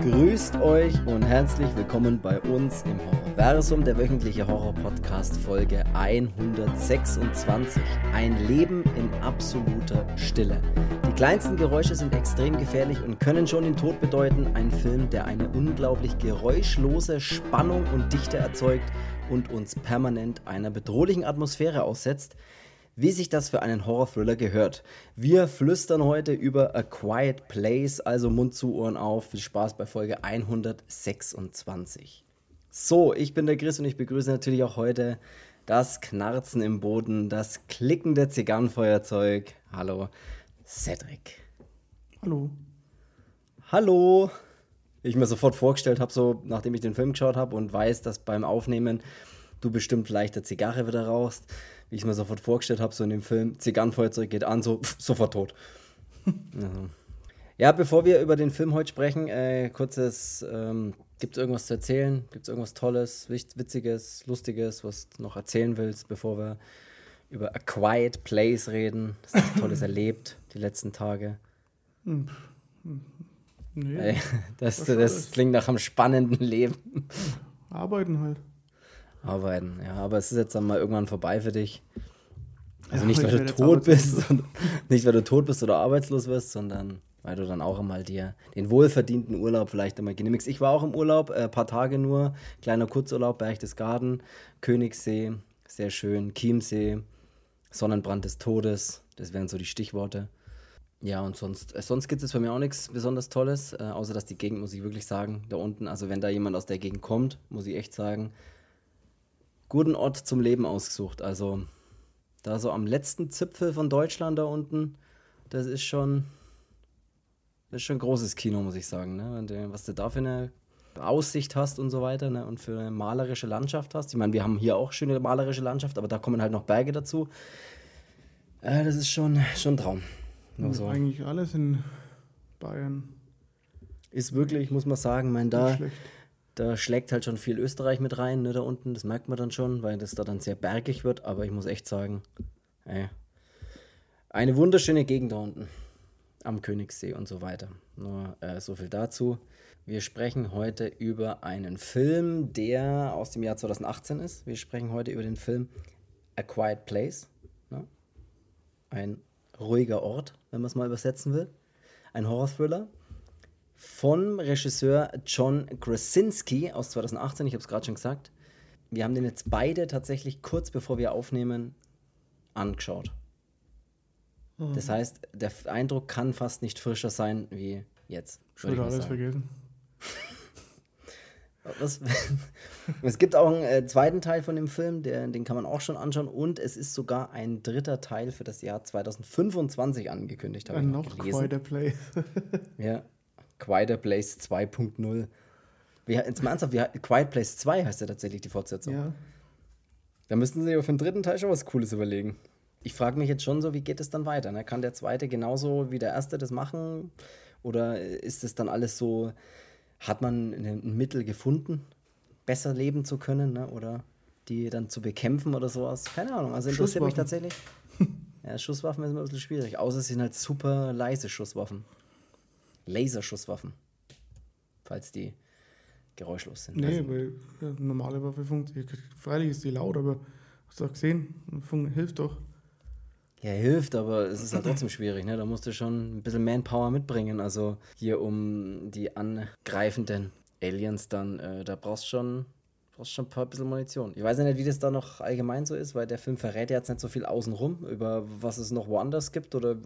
Grüßt euch und herzlich willkommen bei uns im Horrorversum, der wöchentliche Horror-Podcast Folge 126. Ein Leben in absoluter Stille. Die kleinsten Geräusche sind extrem gefährlich und können schon den Tod bedeuten. Ein Film, der eine unglaublich geräuschlose Spannung und Dichte erzeugt und uns permanent einer bedrohlichen Atmosphäre aussetzt wie sich das für einen Horror-Thriller gehört. Wir flüstern heute über A Quiet Place, also Mund zu, Ohren auf. Viel Spaß bei Folge 126. So, ich bin der Chris und ich begrüße natürlich auch heute das Knarzen im Boden, das Klicken der Zigarrenfeuerzeug. Hallo, Cedric. Hallo. Hallo. Ich mir sofort vorgestellt habe, so nachdem ich den Film geschaut habe und weiß, dass beim Aufnehmen du bestimmt leichter Zigarre wieder rauchst wie ich es mir sofort vorgestellt habe, so in dem Film, Zigarrenfeuerzeug geht an, so pff, sofort tot. also. Ja, bevor wir über den Film heute sprechen, äh, kurzes, ähm, gibt es irgendwas zu erzählen? Gibt es irgendwas Tolles, Witziges, Lustiges, was du noch erzählen willst, bevor wir über A Quiet Place reden? Das ist Tolles erlebt, die letzten Tage. Hm. Nee, Ey, das, das klingt nach einem spannenden Leben. Arbeiten halt. Arbeiten, ja, aber es ist jetzt dann mal irgendwann vorbei für dich. Also ja, nicht, weil du tot bist, nicht, weil du tot bist oder arbeitslos wirst, sondern weil du dann auch einmal dir den wohlverdienten Urlaub vielleicht einmal genehmigst. Ich war auch im Urlaub, ein äh, paar Tage nur, kleiner Kurzurlaub, Berchtesgaden, Königssee, sehr schön, Chiemsee, Sonnenbrand des Todes, das wären so die Stichworte. Ja, und sonst, äh, sonst gibt es bei mir auch nichts besonders Tolles, äh, außer dass die Gegend, muss ich wirklich sagen, da unten, also wenn da jemand aus der Gegend kommt, muss ich echt sagen, guten Ort zum Leben ausgesucht. Also da so am letzten Zipfel von Deutschland da unten, das ist schon, das ist schon ein großes Kino, muss ich sagen. Ne? Du, was du da für eine Aussicht hast und so weiter ne? und für eine malerische Landschaft hast. Ich meine, wir haben hier auch schöne malerische Landschaft, aber da kommen halt noch Berge dazu. Äh, das ist schon, schon ein Traum. Nur so. Eigentlich alles in Bayern. Ist wirklich, muss man sagen, mein da. Schlecht da schlägt halt schon viel Österreich mit rein, ne, da unten. Das merkt man dann schon, weil das da dann sehr bergig wird. Aber ich muss echt sagen, ey, eine wunderschöne Gegend da unten. Am Königssee und so weiter. Nur äh, so viel dazu. Wir sprechen heute über einen Film, der aus dem Jahr 2018 ist. Wir sprechen heute über den Film A Quiet Place. Ne? Ein ruhiger Ort, wenn man es mal übersetzen will. Ein Horror-Thriller vom Regisseur John Krasinski aus 2018, ich habe es gerade schon gesagt. Wir haben den jetzt beide tatsächlich kurz bevor wir aufnehmen angeschaut. Mhm. Das heißt, der Eindruck kann fast nicht frischer sein wie jetzt. Schon alles sagen. vergessen. Was, es gibt auch einen äh, zweiten Teil von dem Film, der, den kann man auch schon anschauen. Und es ist sogar ein dritter Teil für das Jahr 2025 angekündigt. Ein noch quite a place. ja, Quieter Place 2.0. Jetzt mal ernsthaft, wie, Quiet Place 2 heißt ja tatsächlich die Fortsetzung. Ja. Da müssten sie ja für den dritten Teil schon was Cooles überlegen. Ich frage mich jetzt schon so, wie geht es dann weiter? Ne? Kann der zweite genauso wie der erste das machen? Oder ist es dann alles so, hat man ein Mittel gefunden, besser leben zu können? Ne? Oder die dann zu bekämpfen oder sowas? Keine Ahnung. Also interessiert mich tatsächlich. ja, Schusswaffen ist immer ein bisschen schwierig. Außer es sind halt super leise Schusswaffen. Laserschusswaffen. Falls die geräuschlos sind. Nee, also, weil ja, normale Waffe funktioniert. Freilich ist die laut, aber hast du auch gesehen, hilft doch. Ja, hilft, aber es ist halt trotzdem schwierig, ne? Da musst du schon ein bisschen Manpower mitbringen. Also hier um die angreifenden Aliens dann, äh, da brauchst du schon brauchst schon ein paar bisschen Munition. Ich weiß ja nicht, wie das da noch allgemein so ist, weil der Film verrät ja jetzt nicht so viel außenrum, über was es noch woanders gibt oder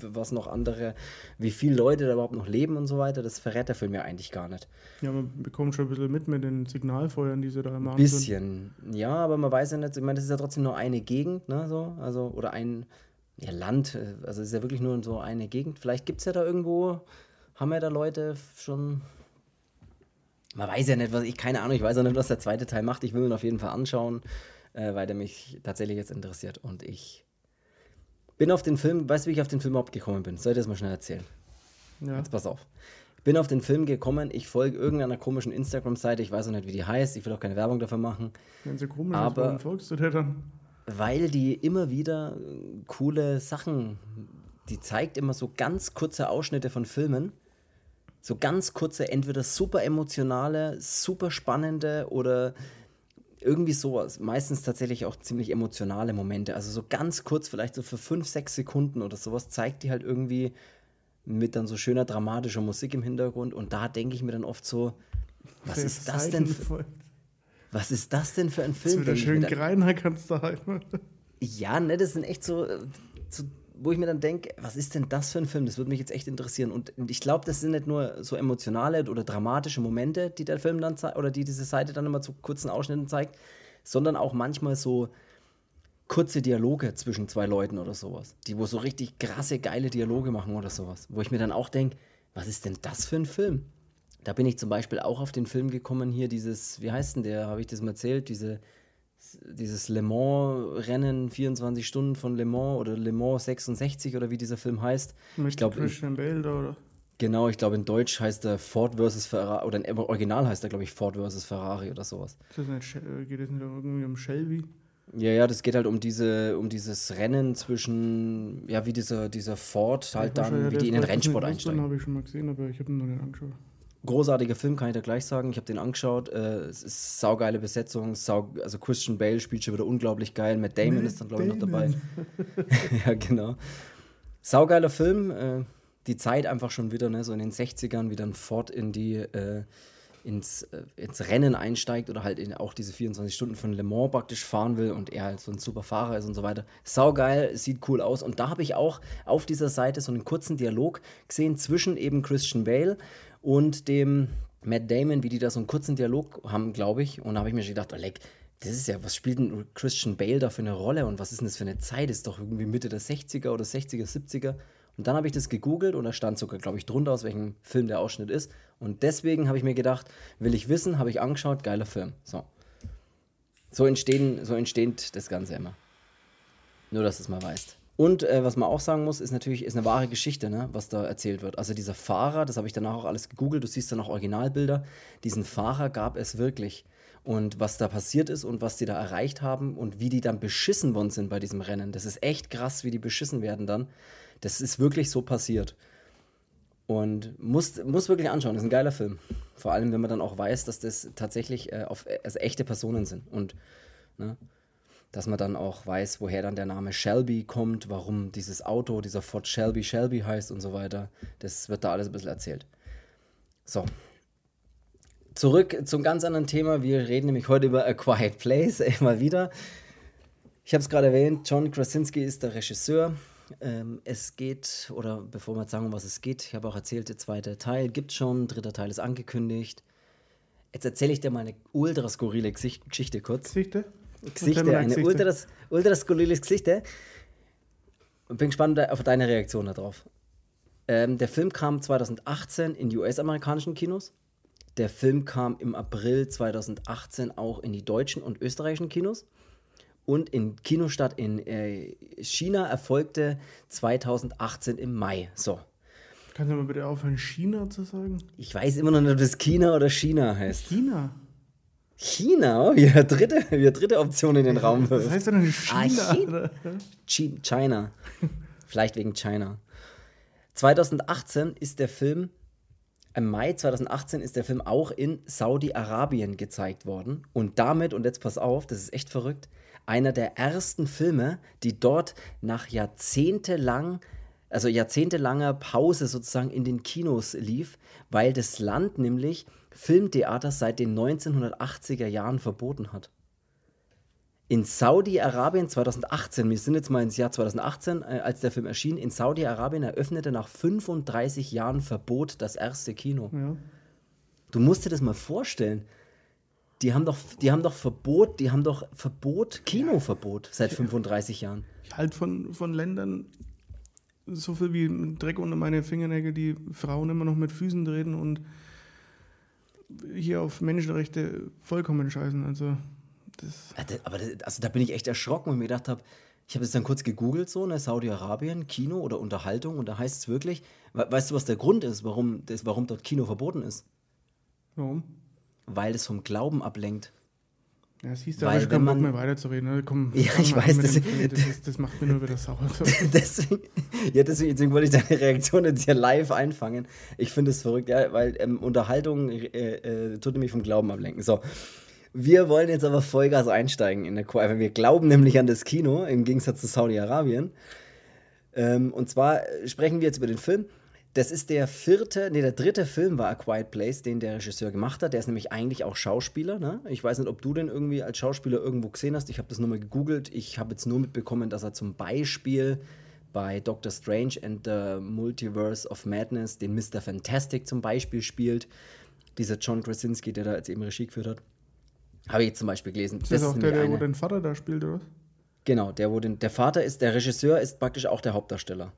was noch andere, wie viele Leute da überhaupt noch leben und so weiter. Das verrät der Film ja eigentlich gar nicht. Ja, man bekommt schon ein bisschen mit mit den Signalfeuern, die sie da machen. Ein bisschen, sind. ja, aber man weiß ja nicht, ich meine, das ist ja trotzdem nur eine Gegend, ne, so, also, oder ein ja, Land, also es ist ja wirklich nur so eine Gegend. Vielleicht gibt es ja da irgendwo, haben ja da Leute schon man weiß ja nicht, was ich, keine Ahnung, ich weiß auch nicht, was der zweite Teil macht. Ich will ihn auf jeden Fall anschauen, äh, weil der mich tatsächlich jetzt interessiert. Und ich bin auf den Film, weißt du, wie ich auf den Film überhaupt gekommen bin? Soll ich das mal schnell erzählen? Ja. Jetzt pass auf. Ich bin auf den Film gekommen, ich folge irgendeiner komischen Instagram-Seite, ich weiß auch nicht, wie die heißt, ich will auch keine Werbung dafür machen. Wenn sie komisch aber ist, warum folgst du der dann? Weil die immer wieder coole Sachen, die zeigt immer so ganz kurze Ausschnitte von Filmen So ganz kurze, entweder super emotionale, super spannende oder irgendwie sowas. Meistens tatsächlich auch ziemlich emotionale Momente. Also so ganz kurz, vielleicht so für fünf, sechs Sekunden oder sowas, zeigt die halt irgendwie mit dann so schöner dramatischer Musik im Hintergrund. Und da denke ich mir dann oft so, was Der ist das denn? Für, was ist das denn für ein Film? Wieder schön Greiner kannst du halten. Ja, ne, das sind echt so, so wo ich mir dann denke, was ist denn das für ein Film? Das würde mich jetzt echt interessieren. Und ich glaube, das sind nicht nur so emotionale oder dramatische Momente, die der Film dann zeigt, oder die diese Seite dann immer zu kurzen Ausschnitten zeigt, sondern auch manchmal so kurze Dialoge zwischen zwei Leuten oder sowas. Die, wo so richtig krasse, geile Dialoge machen oder sowas. Wo ich mir dann auch denke, was ist denn das für ein Film? Da bin ich zum Beispiel auch auf den Film gekommen, hier dieses, wie heißt denn der, habe ich das mal erzählt, diese dieses Le Mans-Rennen, 24 Stunden von Le Mans oder Le Mans 66 oder wie dieser Film heißt. Mit ich glaube, Christian Bale oder? Genau, ich glaube in Deutsch heißt er Ford vs. Ferrari, oder im Original heißt er, glaube ich, Ford vs. Ferrari oder sowas. Das nicht, äh, geht es nicht irgendwie um Shelby? Ja, ja, das geht halt um diese, um dieses Rennen zwischen, ja, wie dieser, dieser Ford halt dann, wie die in den Rennsport einsteigen. habe ich schon mal gesehen, aber ich habe ihn noch nicht angeschaut großartiger Film, kann ich dir gleich sagen. Ich habe den angeschaut. Äh, es ist saugeile Besetzung. Sau, also Christian Bale spielt schon wieder unglaublich geil. Matt Damon Matt ist dann, glaube ich, noch dabei. ja, genau. Saugeiler Film. Äh, die Zeit einfach schon wieder, ne, so in den 60ern, wie dann Ford in die, äh, ins, äh, ins Rennen einsteigt oder halt in, auch diese 24 Stunden von Le Mans praktisch fahren will und er halt so ein super Fahrer ist und so weiter. Saugeil, sieht cool aus. Und da habe ich auch auf dieser Seite so einen kurzen Dialog gesehen zwischen eben Christian Bale und dem Matt Damon, wie die da so einen kurzen Dialog haben, glaube ich. Und da habe ich mir schon gedacht, oh, das ist ja, was spielt denn Christian Bale da für eine Rolle und was ist denn das für eine Zeit? Ist doch irgendwie Mitte der 60er oder 60er, 70er. Und dann habe ich das gegoogelt und da stand sogar, glaube ich, drunter, aus welchem Film der Ausschnitt ist. Und deswegen habe ich mir gedacht, will ich wissen, habe ich angeschaut, geiler Film. So. So, entstehen, so entsteht das Ganze immer. Nur, dass du es mal weißt. Und äh, was man auch sagen muss, ist natürlich, ist eine wahre Geschichte, ne, was da erzählt wird. Also dieser Fahrer, das habe ich danach auch alles gegoogelt, du siehst dann auch Originalbilder, diesen Fahrer gab es wirklich. Und was da passiert ist und was die da erreicht haben und wie die dann beschissen worden sind bei diesem Rennen, das ist echt krass, wie die beschissen werden dann. Das ist wirklich so passiert. Und muss, muss wirklich anschauen, das ist ein geiler Film. Vor allem, wenn man dann auch weiß, dass das tatsächlich äh, auf, also echte Personen sind. Und ne, dass man dann auch weiß, woher dann der Name Shelby kommt, warum dieses Auto, dieser Ford Shelby Shelby heißt und so weiter. Das wird da alles ein bisschen erzählt. So. Zurück zum ganz anderen Thema. Wir reden nämlich heute über A Quiet Place, immer wieder. Ich habe es gerade erwähnt, John Krasinski ist der Regisseur. Ähm, es geht, oder bevor wir jetzt sagen, um was es geht, ich habe auch erzählt, der zweite Teil gibt schon, dritter Teil ist angekündigt. Jetzt erzähle ich dir mal eine ultra skurrile Geschichte kurz. Geschichte? Gesichter, eine ultra, ultra skurriles Gesicht. Und bin gespannt auf deine Reaktion darauf. Ähm, der Film kam 2018 in die US-amerikanischen Kinos. Der Film kam im April 2018 auch in die deutschen und österreichischen Kinos. Und in Kinostart in äh, China erfolgte 2018 im Mai. So. Kannst du mal bitte aufhören, China zu sagen? Ich weiß immer noch nicht, ob das China oder China heißt. China? China, oh, ja, dritte, ja, dritte Option in den Raum wirft. Was heißt denn China? Ah, China. China. Vielleicht wegen China. 2018 ist der Film, im Mai 2018 ist der Film auch in Saudi-Arabien gezeigt worden. Und damit, und jetzt pass auf, das ist echt verrückt, einer der ersten Filme, die dort nach jahrzehntelang also jahrzehntelanger Pause sozusagen in den Kinos lief, weil das Land nämlich Filmtheater seit den 1980er Jahren verboten hat. In Saudi-Arabien 2018, wir sind jetzt mal ins Jahr 2018, äh, als der Film erschien, in Saudi-Arabien eröffnete nach 35 Jahren Verbot das erste Kino. Ja. Du musst dir das mal vorstellen. Die haben doch, die haben doch Verbot, die haben doch Verbot, Kinoverbot seit 35 Jahren. Ich halte von, von Ländern so viel wie Dreck unter meine Fingernägel, die Frauen immer noch mit Füßen treten und hier auf Menschenrechte vollkommen scheißen. Also das aber das, also da bin ich echt erschrocken und mir gedacht habe, ich habe es dann kurz gegoogelt, so, ne, Saudi-Arabien, Kino oder Unterhaltung, und da heißt es wirklich, weißt du, was der Grund ist, warum, das, warum dort Kino verboten ist? Warum? Weil es vom Glauben ablenkt. Ja, siehst du, aber ich keinen Bock mehr weiterzureden. Ne? Komm, ja, ich weiß, das, das, das, macht mir nur wieder sauer. deswegen, ja, deswegen, deswegen, wollte ich deine Reaktion jetzt hier live einfangen. Ich finde es verrückt, ja, weil ähm, Unterhaltung äh, äh, tut nämlich vom Glauben ablenken. So, wir wollen jetzt aber Vollgas einsteigen in der Qual. Wir glauben nämlich an das Kino, im Gegensatz zu Saudi-Arabien. Ähm, und zwar sprechen wir jetzt über den Film. Das ist der vierte, nee, der dritte Film war A Quiet Place, den der Regisseur gemacht hat. Der ist nämlich eigentlich auch Schauspieler. Ne? Ich weiß nicht, ob du den irgendwie als Schauspieler irgendwo gesehen hast. Ich habe das nur mal gegoogelt. Ich habe jetzt nur mitbekommen, dass er zum Beispiel bei Doctor Strange and the Multiverse of Madness den Mr. Fantastic zum Beispiel spielt. Dieser John Krasinski, der da jetzt eben Regie geführt hat. Habe ich jetzt zum Beispiel gelesen. Ist das, das auch der, der wo den Vater da spielt, oder was? Genau, der, wo den, der Vater ist, der Regisseur ist praktisch auch der Hauptdarsteller.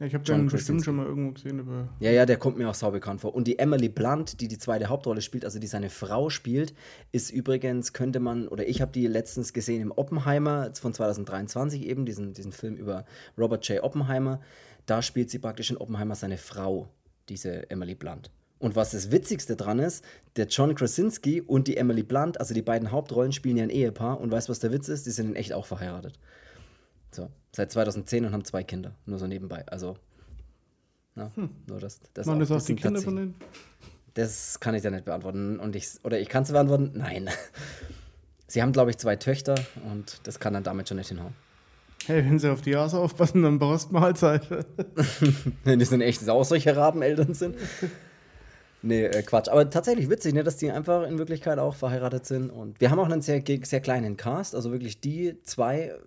Ja, ich habe den bestimmt schon mal irgendwo gesehen. Aber ja, ja, der kommt mir auch sau bekannt vor. Und die Emily Blunt, die die zweite Hauptrolle spielt, also die seine Frau spielt, ist übrigens, könnte man, oder ich habe die letztens gesehen im Oppenheimer von 2023 eben, diesen, diesen Film über Robert J. Oppenheimer. Da spielt sie praktisch in Oppenheimer seine Frau, diese Emily Blunt. Und was das Witzigste dran ist, der John Krasinski und die Emily Blunt, also die beiden Hauptrollen, spielen ja ein Ehepaar. Und weißt du, was der Witz ist? Die sind in echt auch verheiratet. So, seit 2010 und haben zwei Kinder, nur so nebenbei. Also, na, hm. nur das. das Waren das auch die Kinder von denen? Das kann ich ja nicht beantworten. Und ich, oder ich kann es beantworten? Nein. Sie haben, glaube ich, zwei Töchter und das kann dann damit schon nicht hinhauen. Hey, wenn sie auf die Jahre aufpassen, dann brauchst du Mahlzeit. wenn ein echtes auch solche Rabeneltern sind. Nee, äh, Quatsch. Aber tatsächlich witzig, ne, dass die einfach in Wirklichkeit auch verheiratet sind. Und wir haben auch einen sehr, sehr kleinen Cast, also wirklich die zwei, äh,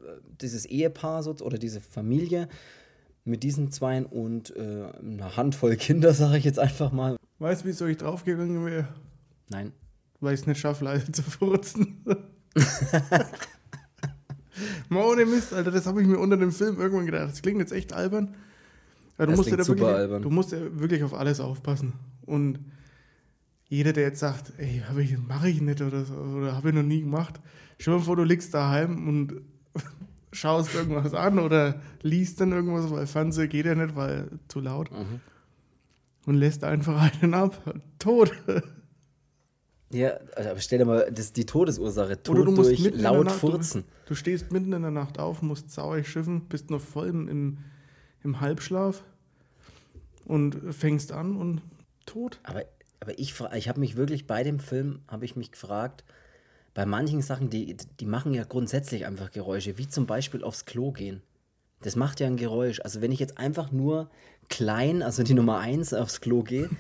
dieses Ehepaar oder diese Familie mit diesen Zweien und äh, eine Handvoll Kinder, sage ich jetzt einfach mal. Weißt du, wieso ich draufgegangen wäre? Nein. Weil ich es nicht schaffe, leise zu furzen. Mal ohne Mist, Alter, das habe ich mir unter dem Film irgendwann gedacht. Das klingt jetzt echt albern. Ja, du, musst ja wirklich, albern. du musst ja wirklich auf alles aufpassen. Und jeder, der jetzt sagt, ey, ich, mache ich nicht oder so, oder habe ich noch nie gemacht, stell dir vor, du liegst daheim und schaust irgendwas an oder liest dann irgendwas, weil Fernseher geht ja nicht, weil zu laut. Mhm. Und lässt einfach einen ab. Tot. Ja, aber stell dir mal, das ist die Todesursache. Tod du durch laut Nacht, Furzen. Du, du, stehst mitten in der Nacht auf, musst sauer schiffen, bist noch voll im, im Halbschlaf und fängst an und tot. Aber, aber ich, ich habe mich wirklich bei dem Film, habe ich mich gefragt, bei manchen Sachen, die, die machen ja grundsätzlich einfach Geräusche, wie zum Beispiel aufs Klo gehen. Das macht ja ein Geräusch. Also wenn ich jetzt einfach nur klein, also die Nummer 1 aufs Klo gehe,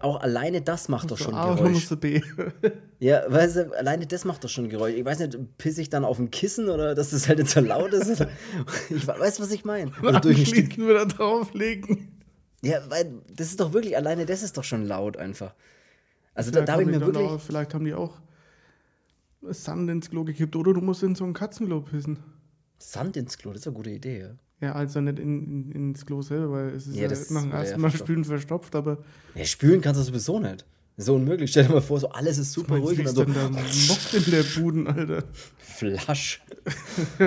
auch alleine das macht doch schon A Geräusch. B. ja, weißt du, alleine das macht doch schon Geräusch. Ich weiß nicht, pisse ich dann auf dem Kissen oder dass das halt nicht so laut ist? ich weiß, was ich meine. Oder durch ein Stück wieder drauflegen. Ja, weil das ist doch wirklich, alleine das ist doch schon laut einfach. Also da, da habe ich mir wirklich. Auch, vielleicht haben die auch Sand ins Klo gekippt oder du musst in so ein Katzenklo pissen. Sand ins Klo, das ist eine gute Idee, ja. Ja, also nicht in, in, ins Klo selber, weil es ist ja, ja nach dem ersten Mal spülen verstopft, aber. Ja, spülen kannst du sowieso nicht. Das so unmöglich. Stell dir mal vor, so alles ist super ruhig. Was ist denn da mockt in der Buden, Alter? Flasch.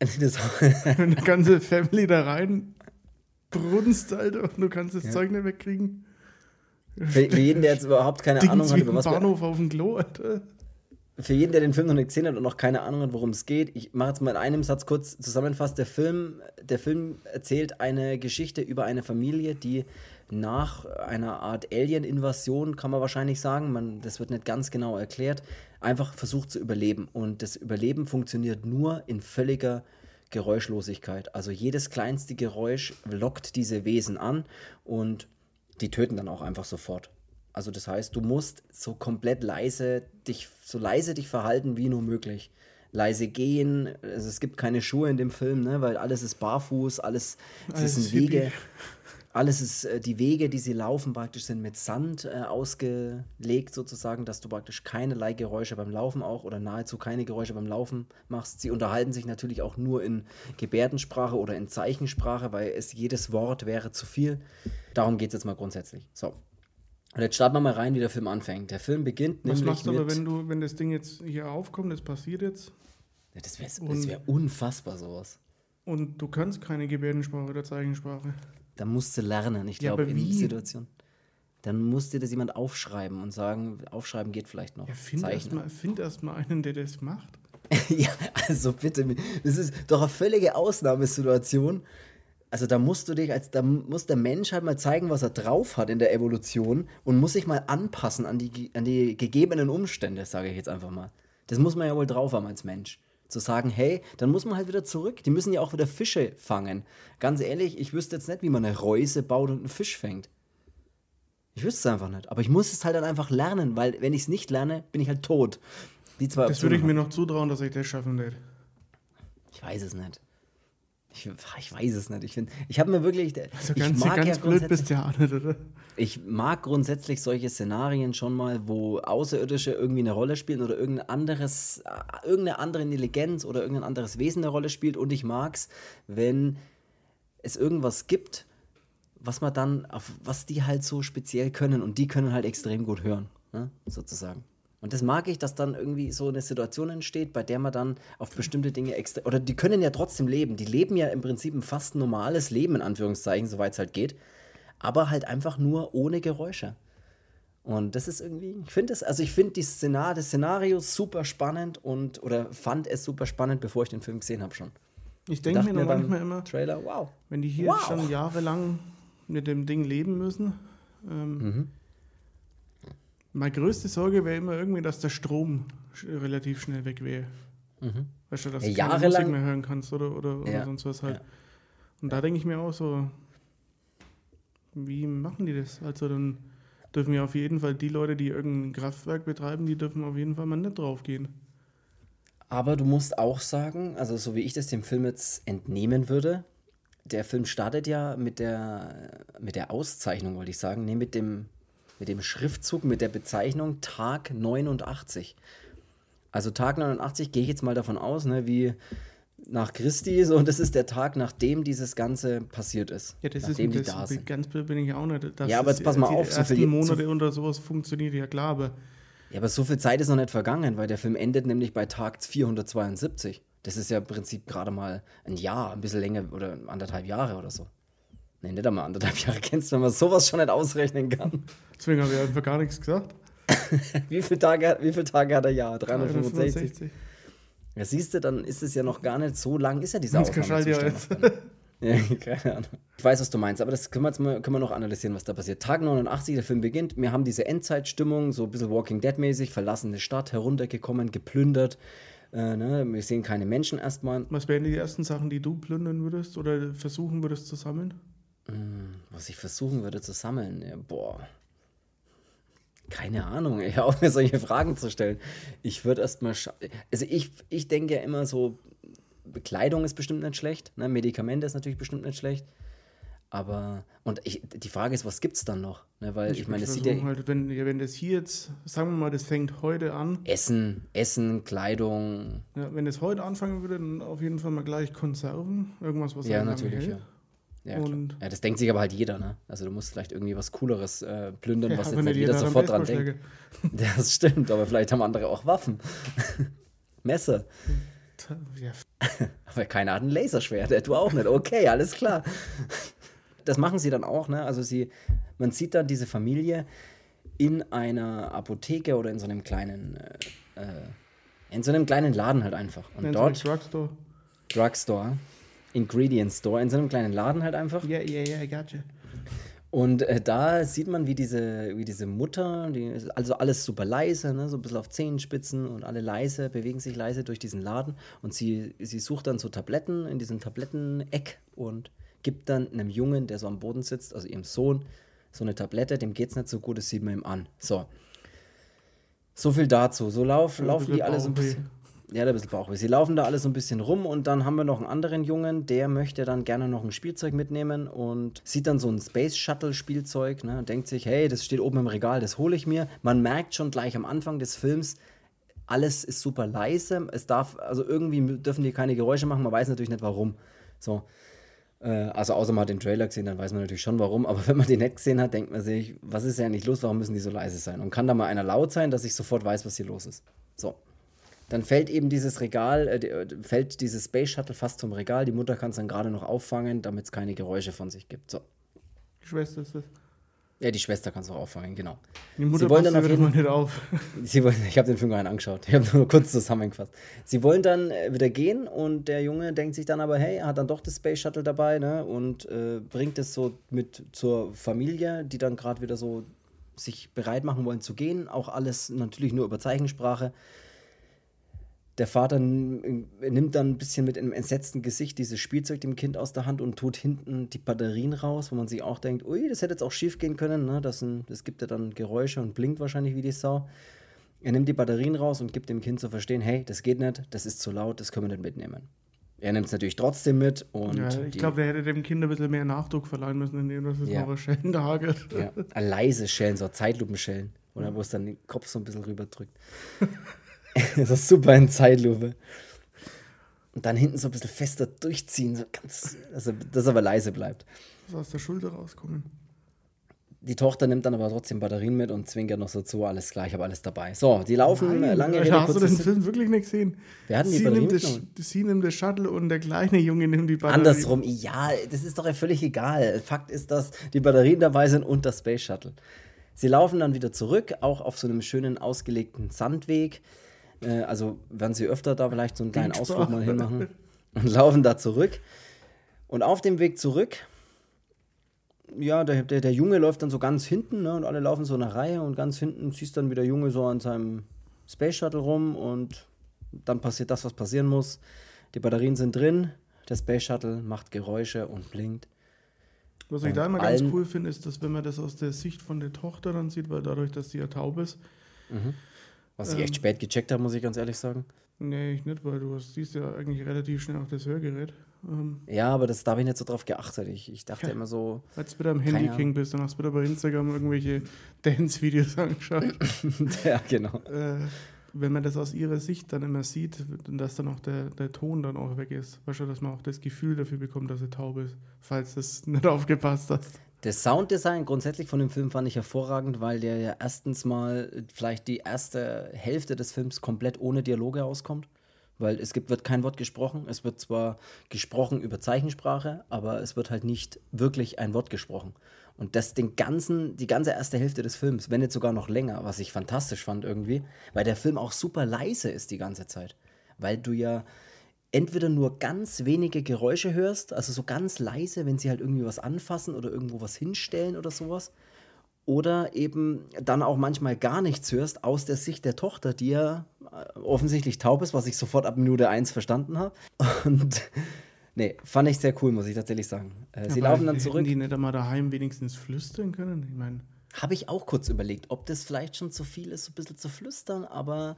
Wenn die ganze Family da rein brunst, Alter, und du kannst das ja. Zeug nicht wegkriegen. Für, für, jeden, der jetzt überhaupt keine Dings Ahnung hat, über was Bahnhof auf dem Klo, Alter. Für jeden, der den Film noch nicht gesehen hat und noch keine Ahnung hat, worum es geht, ich mache jetzt mal in einem Satz kurz zusammenfasst. Der Film, der Film erzählt eine Geschichte über eine Familie, die nach einer Art Alien-Invasion, kann man wahrscheinlich sagen, man, das wird nicht ganz genau erklärt, einfach versucht zu überleben. Und das Überleben funktioniert nur in völliger Geräuschlosigkeit. Also jedes kleinste Geräusch lockt diese Wesen an und die töten dann auch einfach sofort. Also das heißt, du musst so komplett leise dich, so leise dich verhalten wie nur möglich. Leise gehen, also es gibt keine Schuhe in dem Film, ne, weil alles ist barfuß, alles, alles ist ein Wege alles ist, äh, die Wege, die sie laufen, praktisch sind mit Sand äh, ausgelegt, sozusagen, dass du praktisch keinerlei Geräusche beim Laufen auch oder nahezu keine Geräusche beim Laufen machst. Sie unterhalten sich natürlich auch nur in Gebärdensprache oder in Zeichensprache, weil es jedes Wort wäre zu viel. Darum geht es jetzt mal grundsätzlich. So. Und jetzt starten wir mal rein, wie der Film anfängt. Der Film beginnt Was machst du aber, wenn du, wenn das Ding jetzt hier aufkommt, das passiert jetzt? Ja, das wäre wär unfassbar, sowas. Und du kannst keine Gebärdensprache oder Zeichensprache. Da musst du lernen, ich glaube, ja, in wie? Situation. dann muss dir das jemand aufschreiben und sagen, aufschreiben geht vielleicht noch. Ja, find erstmal find erst mal einen, der das macht. ja, also bitte, das ist doch eine völlige Ausnahmesituation. Also da musst du dich als, da muss der Mensch halt mal zeigen, was er drauf hat in der Evolution und muss sich mal anpassen an die, an die gegebenen Umstände, sage ich jetzt einfach mal. Das muss man ja wohl drauf haben als Mensch. Zu sagen, hey, dann muss man halt wieder zurück. Die müssen ja auch wieder Fische fangen. Ganz ehrlich, ich wüsste jetzt nicht, wie man eine Reuse baut und einen Fisch fängt. Ich wüsste es einfach nicht. Aber ich muss es halt dann einfach lernen, weil wenn ich es nicht lerne, bin ich halt tot. Die zwei das würde ich mir noch zutrauen, dass ich das schaffen werde. Ich weiß es nicht. Ich, ich weiß es nicht. Ich, ich habe mir wirklich. Also ganz, ich mag ganz ja blöd bist ja nicht, oder? Ich mag grundsätzlich solche Szenarien schon mal, wo Außerirdische irgendwie eine Rolle spielen oder irgendein anderes, irgendeine andere Intelligenz oder irgendein anderes Wesen eine Rolle spielt. Und ich mag es, wenn es irgendwas gibt, was man dann, auf was die halt so speziell können. Und die können halt extrem gut hören, ne? sozusagen. Und das mag ich, dass dann irgendwie so eine Situation entsteht, bei der man dann auf bestimmte Dinge extra. Oder die können ja trotzdem leben. Die leben ja im Prinzip ein fast normales Leben, in Anführungszeichen, soweit es halt geht. Aber halt einfach nur ohne Geräusche. Und das ist irgendwie, ich finde es, also ich finde die Szenar, das Szenario super spannend und oder fand es super spannend, bevor ich den Film gesehen habe schon. Ich denke mir noch manchmal immer, Trailer, wow. Wenn die hier wow. schon jahrelang mit dem Ding leben müssen, ähm, mhm meine größte Sorge wäre immer irgendwie, dass der Strom relativ schnell weg wäre. Mhm. Weißt du, dass du keine Musik mehr hören kannst oder, oder, oder sonst was halt. Ja. Und da denke ich mir auch so, wie machen die das? Also dann dürfen ja auf jeden Fall die Leute, die irgendein Kraftwerk betreiben, die dürfen auf jeden Fall mal nicht drauf gehen. Aber du musst auch sagen, also so wie ich das dem Film jetzt entnehmen würde, der Film startet ja mit der, mit der Auszeichnung, wollte ich sagen, nee, mit dem mit dem Schriftzug, mit der Bezeichnung Tag 89. Also Tag 89 gehe ich jetzt mal davon aus, ne, wie nach Christi, so, und das ist der Tag, nachdem dieses Ganze passiert ist. Ja, das nachdem ist das, die ganz bin ich auch nicht. ja, aber jetzt pass mal auf, so viele Monate so, oder sowas funktioniert ja klar, aber. Ja, aber so viel Zeit ist noch nicht vergangen, weil der Film endet nämlich bei Tag 472. Das ist ja im Prinzip gerade mal ein Jahr, ein bisschen länger oder anderthalb Jahre oder so. Nee, nicht einmal anderthalb Jahre kennst, wenn man sowas schon nicht ausrechnen kann. Deswegen habe ich einfach gar nichts gesagt. wie, viele Tage, wie viele Tage hat er Jahr? 365? 365. Ja, siehst du, dann ist es ja noch gar nicht so lang, ist ja dieser Aufnahmezustand. ja, keine Ahnung. Ich weiß, was du meinst, aber das können wir, jetzt mal, können wir noch analysieren, was da passiert. Tag 89, der Film beginnt. Wir haben diese Endzeitstimmung, so ein bisschen Walking Dead-mäßig, verlassene Stadt, heruntergekommen, geplündert. Äh, ne? Wir sehen keine Menschen erstmal. Was wären die ersten Sachen, die du plündern würdest oder versuchen würdest zu sammeln? Hm, was ich versuchen würde zu sammeln, ja, boah. Keine Ahnung, ich auch mir solche Fragen zu stellen. Ich würde erstmal Also ich, ich denke ja immer so, Bekleidung ist bestimmt nicht schlecht, ne? Medikamente ist natürlich bestimmt nicht schlecht. Aber, und ich, die Frage ist, was gibt es dann noch? Ne, weil ich, ich meine, es sieht ja. Halt, wenn, wenn das hier jetzt, sagen wir mal, das fängt heute an. Essen, Essen, Kleidung. Ja, wenn es heute anfangen würde, dann auf jeden Fall mal gleich Konserven. Irgendwas, was Ja, natürlich, ja. Ja, und ja, das denkt sich aber halt jeder, ne? Also du musst vielleicht irgendwie was Cooleres äh, plündern, ja, was jetzt nicht jeder sofort dran denkt. Das stimmt, aber vielleicht haben andere auch Waffen. Messer. Ja. aber keiner hat ein Laserschwert, du auch nicht. Okay, alles klar. Das machen sie dann auch, ne? Also sie, man sieht dann diese Familie in einer Apotheke oder in so einem kleinen, äh, äh in so einem kleinen Laden halt einfach. Und in dort. Drugstore. Drugstore. Ingredient Store, in so einem kleinen Laden halt einfach. Ja, ja, ja, gotcha. Und äh, da sieht man, wie diese, wie diese Mutter, die, also alles super leise, ne, so ein bisschen auf Zehenspitzen und alle leise, bewegen sich leise durch diesen Laden. Und sie, sie sucht dann so Tabletten in diesem Tabletteneck und gibt dann einem Jungen, der so am Boden sitzt, also ihrem Sohn, so eine Tablette, dem geht es nicht so gut, das sieht man ihm an. So. So viel dazu. So lauf, laufen die alle so ein bisschen. Ja, der ein bisschen Bauchweh. Sie laufen da alle so ein bisschen rum und dann haben wir noch einen anderen Jungen, der möchte dann gerne noch ein Spielzeug mitnehmen und sieht dann so ein Space Shuttle Spielzeug ne, und denkt sich, hey, das steht oben im Regal, das hole ich mir. Man merkt schon gleich am Anfang des Films, alles ist super leise. Es darf, also irgendwie dürfen die keine Geräusche machen, man weiß natürlich nicht warum. So. Äh, also außer man hat den Trailer gesehen, dann weiß man natürlich schon warum, aber wenn man den nicht gesehen hat, denkt man sich, was ist ja nicht los, warum müssen die so leise sein? Und kann da mal einer laut sein, dass ich sofort weiß, was hier los ist. So. Dann fällt eben dieses Regal, äh, äh, fällt dieses Space Shuttle fast zum Regal. Die Mutter kann es dann gerade noch auffangen, damit es keine Geräusche von sich gibt. So. Die Schwester ist das. Ja, die Schwester kannst du auch auffangen, genau. Die Mutter Sie wollen dann auf jeden nicht auf. Sie wollen, ich habe den Film gar nicht angeschaut. Ich habe nur kurz zusammengefasst. Sie wollen dann äh, wieder gehen und der Junge denkt sich dann aber, hey, er hat dann doch das Space Shuttle dabei ne, und äh, bringt es so mit zur Familie, die dann gerade wieder so sich bereit machen wollen zu gehen. Auch alles natürlich nur über Zeichensprache. Der Vater n- nimmt dann ein bisschen mit einem entsetzten Gesicht dieses Spielzeug dem Kind aus der Hand und tut hinten die Batterien raus, wo man sich auch denkt, ui, das hätte jetzt auch schief gehen können. Ne? Das, ein, das gibt ja dann Geräusche und blinkt wahrscheinlich wie die Sau. Er nimmt die Batterien raus und gibt dem Kind zu verstehen, hey, das geht nicht, das ist zu laut, das können wir nicht mitnehmen. Er nimmt es natürlich trotzdem mit und Ja, ich glaube, der hätte dem Kind ein bisschen mehr Nachdruck verleihen müssen, indem das Ja. noch Schellen da hagelt. ja, leise Schellen, so Zeitlupenschellen. Oder wo es dann den Kopf so ein bisschen rüberdrückt. das ist super in Zeitlupe. Und dann hinten so ein bisschen fester durchziehen, so ganz, also, dass er aber leise bleibt. Was aus der Schulter rauskommen. Die Tochter nimmt dann aber trotzdem Batterien mit und zwinkert noch so zu, alles klar, ich habe alles dabei. So, die laufen äh, lange Rede, Alter, hast du den. Film wirklich nicht gesehen? Wir hatten die sie, Batterien nimmt das, sie nimmt das Shuttle und der kleine Junge nimmt die Batterie. Andersrum, ja, das ist doch ja völlig egal. Fakt ist, dass die Batterien dabei sind und das Space Shuttle. Sie laufen dann wieder zurück, auch auf so einem schönen ausgelegten Sandweg. Äh, also werden sie öfter da vielleicht so einen kleinen. Ausflug mal hinmachen und laufen da zurück. Und auf dem Weg zurück, ja, der, der, der Junge läuft dann so ganz hinten ne, und alle laufen so in einer Reihe und ganz hinten siehst dann, wie der Junge so an seinem Space Shuttle rum und dann passiert das, was passieren muss. Die Batterien sind drin, der Space Shuttle macht Geräusche und blinkt. Was ich da immer ganz cool finde, ist, dass wenn man das aus der Sicht von der Tochter dann sieht, weil dadurch, dass sie ja taub ist, Was ich Ähm. echt spät gecheckt habe, muss ich ganz ehrlich sagen. nee, ich nicht, weil du hast, siehst ja eigentlich relativ schnell auch das Hörgerät. Ähm, Ja, aber das, da habe ich nicht so drauf geachtet. Ich, ich dachte Ja. immer so, als du wieder am Handy. King bist, dann hast du wieder bei Instagram irgendwelche Dance-Videos angeschaut. ja, genau. äh, wenn man das aus ihrer Sicht dann immer sieht, dass dann auch der, der Ton dann auch weg ist, du, dass man auch das Gefühl dafür bekommt, dass sie taub ist, falls du es nicht aufgepasst hast. Das Sounddesign grundsätzlich von dem Film fand ich hervorragend, weil der ja erstens mal vielleicht die erste Hälfte des Films komplett ohne Dialoge auskommt. Weil es gibt, wird kein Wort gesprochen. Es wird zwar gesprochen über Zeichensprache, aber es wird halt nicht wirklich ein Wort gesprochen. Und das den ganzen, die ganze erste Hälfte des Films, wenn nicht sogar noch länger, was ich fantastisch fand irgendwie, weil der Film auch super leise ist die ganze Zeit. Weil du ja entweder nur ganz wenige Geräusche hörst, also so ganz leise, wenn sie halt irgendwie was anfassen oder irgendwo was hinstellen oder sowas. Oder eben dann auch manchmal gar nichts hörst aus der Sicht der Tochter, die ja äh, offensichtlich taub ist, was ich sofort ab Minute 1 verstanden habe. Und nee, fand ich sehr cool, muss ich tatsächlich sagen. Äh, sie laufen dann zurück. die nicht einmal daheim wenigstens flüstern können? Ich meine, Habe ich auch kurz überlegt, ob das vielleicht schon zu viel ist, so ein bisschen zu flüstern, aber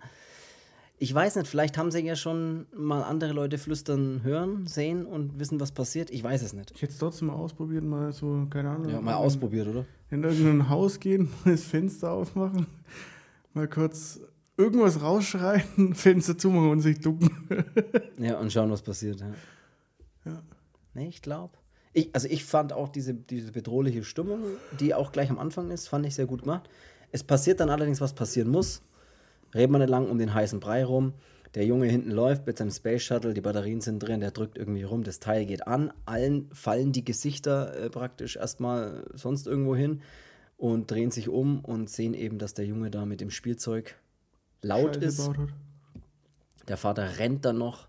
ich weiß nicht, vielleicht haben sie ja schon mal andere Leute flüstern hören, sehen und wissen, was passiert. Ich weiß es nicht. ich hätte es trotzdem mal ausprobiert, mal so, keine Ahnung. Ja, mal ausprobiert, oder? In irgendein Haus gehen, mal das Fenster aufmachen, mal kurz irgendwas rausschreien, Fenster zumachen und sich ducken. Ja, und schauen, was passiert. Ja. Ja. Nee, ich glaube. Ich, also ich fand auch diese, diese bedrohliche Stimmung, die auch gleich am Anfang ist, fand ich sehr gut gemacht. Es passiert dann allerdings, was passieren muss. Reden wir nicht lang um den heißen Brei rum. Der Junge hinten läuft mit seinem Space Shuttle, die Batterien sind drin, der drückt irgendwie rum, das Teil geht an, allen fallen die Gesichter äh, praktisch erstmal sonst irgendwo hin und drehen sich um und sehen eben, dass der Junge da mit dem Spielzeug laut Scheiße ist. Der Vater rennt dann noch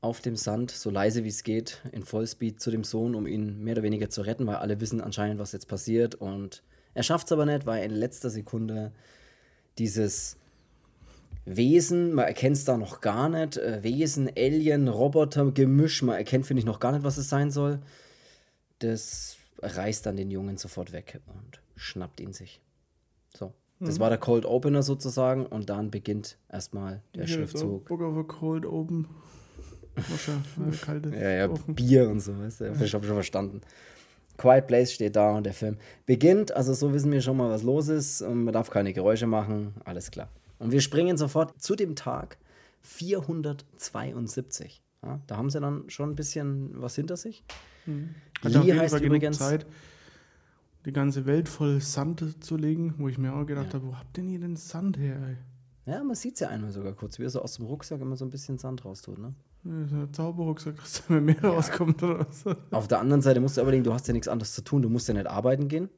auf dem Sand, so leise wie es geht, in Vollspeed zu dem Sohn, um ihn mehr oder weniger zu retten, weil alle wissen anscheinend, was jetzt passiert. Und er schafft es aber nicht, weil in letzter Sekunde dieses Wesen, man erkennt es da noch gar nicht, äh, Wesen, Alien, Roboter, Gemisch, man erkennt, finde ich, noch gar nicht, was es sein soll. Das reißt dann den Jungen sofort weg und schnappt ihn sich. So. Das war der Cold Opener sozusagen und dann beginnt erstmal der auch Schriftzug. Bock auf a Cold Open. Äh, kalte Ja, ja, Ofen. Bier und so, weißt du, ich hab schon verstanden. Quiet Place steht da und der Film beginnt, also so wissen wir schon mal, was los ist. Und man darf keine Geräusche machen, alles klar. Und wir springen sofort zu dem Tag 472. Ja, da haben sie dann schon ein bisschen was hinter sich. Auf Lee heißt übrigens, Zeit, die ganze Welt voll Sand zu legen, wo ich mir auch gedacht Ja. habe, wo habt denn ihr den Sand her? Ey? ja, man sieht es ja einmal sogar kurz, wie er so aus dem Rucksack immer so ein bisschen Sand raustut. Ne? Das ist ein Zauberrucksack, dass da mehr rauskommt oder was. Auf der anderen Seite musst du überlegen, du hast ja nichts anderes zu tun, du musst ja nicht arbeiten gehen.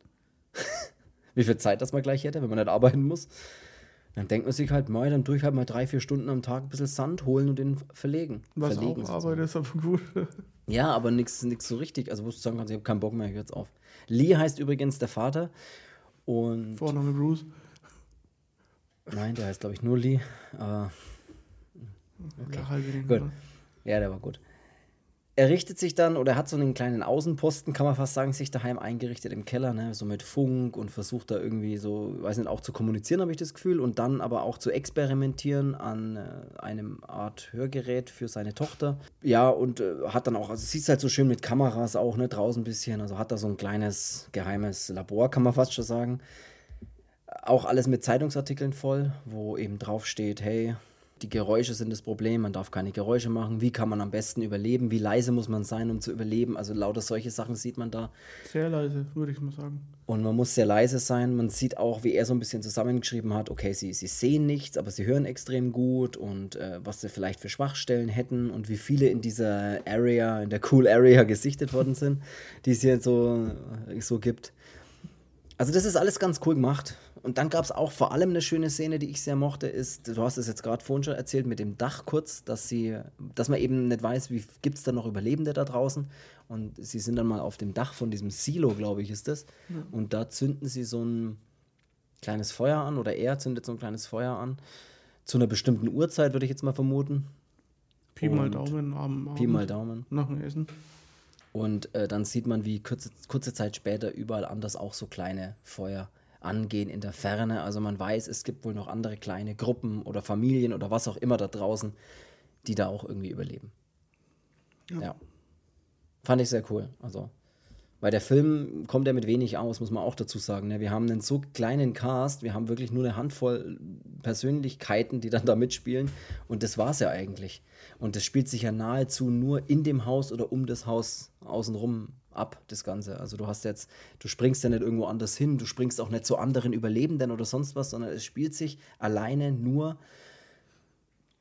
wie viel Zeit das man gleich hätte, wenn man nicht arbeiten muss. Dann denkt man sich halt, mal, dann durch halt mal drei, vier Stunden am Tag ein bisschen Sand holen und den verlegen. Was verlegen, auch Arbeit ist, aber gut. Ja, aber nichts so richtig. Also, wo du sagen kannst, ich habe keinen Bock mehr, ich höre jetzt auf. Lee heißt übrigens der Vater. Und. Vorname Bruce. Nein, der heißt, glaube ich, nur Lee. Aber. Okay. Gut. Ja, der war gut er richtet sich dann oder hat so einen kleinen Außenposten, kann man fast sagen, sich daheim eingerichtet im Keller, ne, so mit Funk und versucht da irgendwie so, weiß nicht, auch zu kommunizieren, habe ich das Gefühl, und dann aber auch zu experimentieren an äh, einem Art Hörgerät für seine Tochter. Ja, und äh, hat dann auch, also sieht halt so schön mit Kameras auch, ne, draußen ein bisschen, also hat da so ein kleines geheimes Labor, kann man fast schon sagen. Auch alles mit Zeitungsartikeln voll, wo eben drauf steht, hey, die Geräusche sind das Problem, man darf keine Geräusche machen. Wie kann man am besten überleben? Wie leise muss man sein, um zu überleben? Also lauter solche Sachen sieht man da. Sehr leise, würde ich mal sagen. Und man muss sehr leise sein. Man sieht auch, wie er so ein bisschen zusammengeschrieben hat, okay, sie, sie sehen nichts, aber sie hören extrem gut und äh, was sie vielleicht für Schwachstellen hätten und wie viele in dieser Area, in der Cool Area gesichtet worden sind, die es hier so, so gibt. Also das ist alles ganz cool gemacht. Und dann gab es auch vor allem eine schöne Szene, die ich sehr mochte, ist, du hast es jetzt gerade vorhin schon erzählt, mit dem Dach kurz, dass sie, dass man eben nicht weiß, wie gibt es da noch Überlebende da draußen. Und sie sind dann mal auf dem Dach von diesem Silo, glaube ich, ist das. Ja. Und da zünden sie so ein kleines Feuer an, oder er zündet so ein kleines Feuer an. Zu einer bestimmten Uhrzeit, würde ich jetzt mal vermuten. Pi mal Daumen am Abend. Pi mal Daumen. Nach dem Essen. Und äh, dann sieht man, wie kurze, kurze Zeit später überall anders auch so kleine Feuer angehen in der Ferne. Also man weiß, es gibt wohl noch andere kleine Gruppen oder Familien oder was auch immer da draußen, die da auch irgendwie überleben. Ja. ja. Fand ich sehr cool. Also, weil der Film kommt ja mit wenig aus, muss man auch dazu sagen. Ne? Wir haben einen so kleinen Cast, wir haben wirklich nur eine Handvoll Persönlichkeiten, die dann da mitspielen. Und das war es ja eigentlich. Und das spielt sich ja nahezu nur in dem Haus oder um das Haus außenrum ab, das Ganze. Also du hast jetzt, du springst ja nicht irgendwo anders hin, du springst auch nicht zu anderen Überlebenden oder sonst was, sondern es spielt sich alleine nur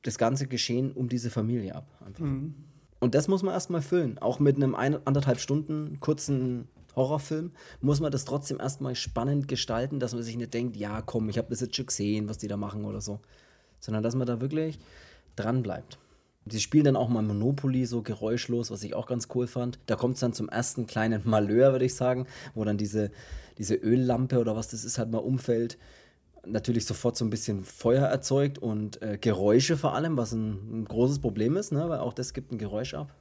das ganze Geschehen um diese Familie ab. Mhm. Und das muss man erstmal füllen. Auch mit einem ein, anderthalb Stunden kurzen Horrorfilm muss man das trotzdem erstmal spannend gestalten, dass man sich nicht denkt, ja komm, ich habe das jetzt schon gesehen, was die da machen oder so. Sondern dass man da wirklich dran bleibt. Die spielen dann auch mal Monopoly so geräuschlos, was ich auch ganz cool fand. Da kommt es dann zum ersten kleinen Malheur, würde ich sagen, wo dann diese, diese Öllampe oder was das ist halt mal umfällt. Natürlich sofort so ein bisschen Feuer erzeugt und äh, Geräusche vor allem, was ein, ein großes Problem ist, ne? weil auch das gibt ein Geräusch ab.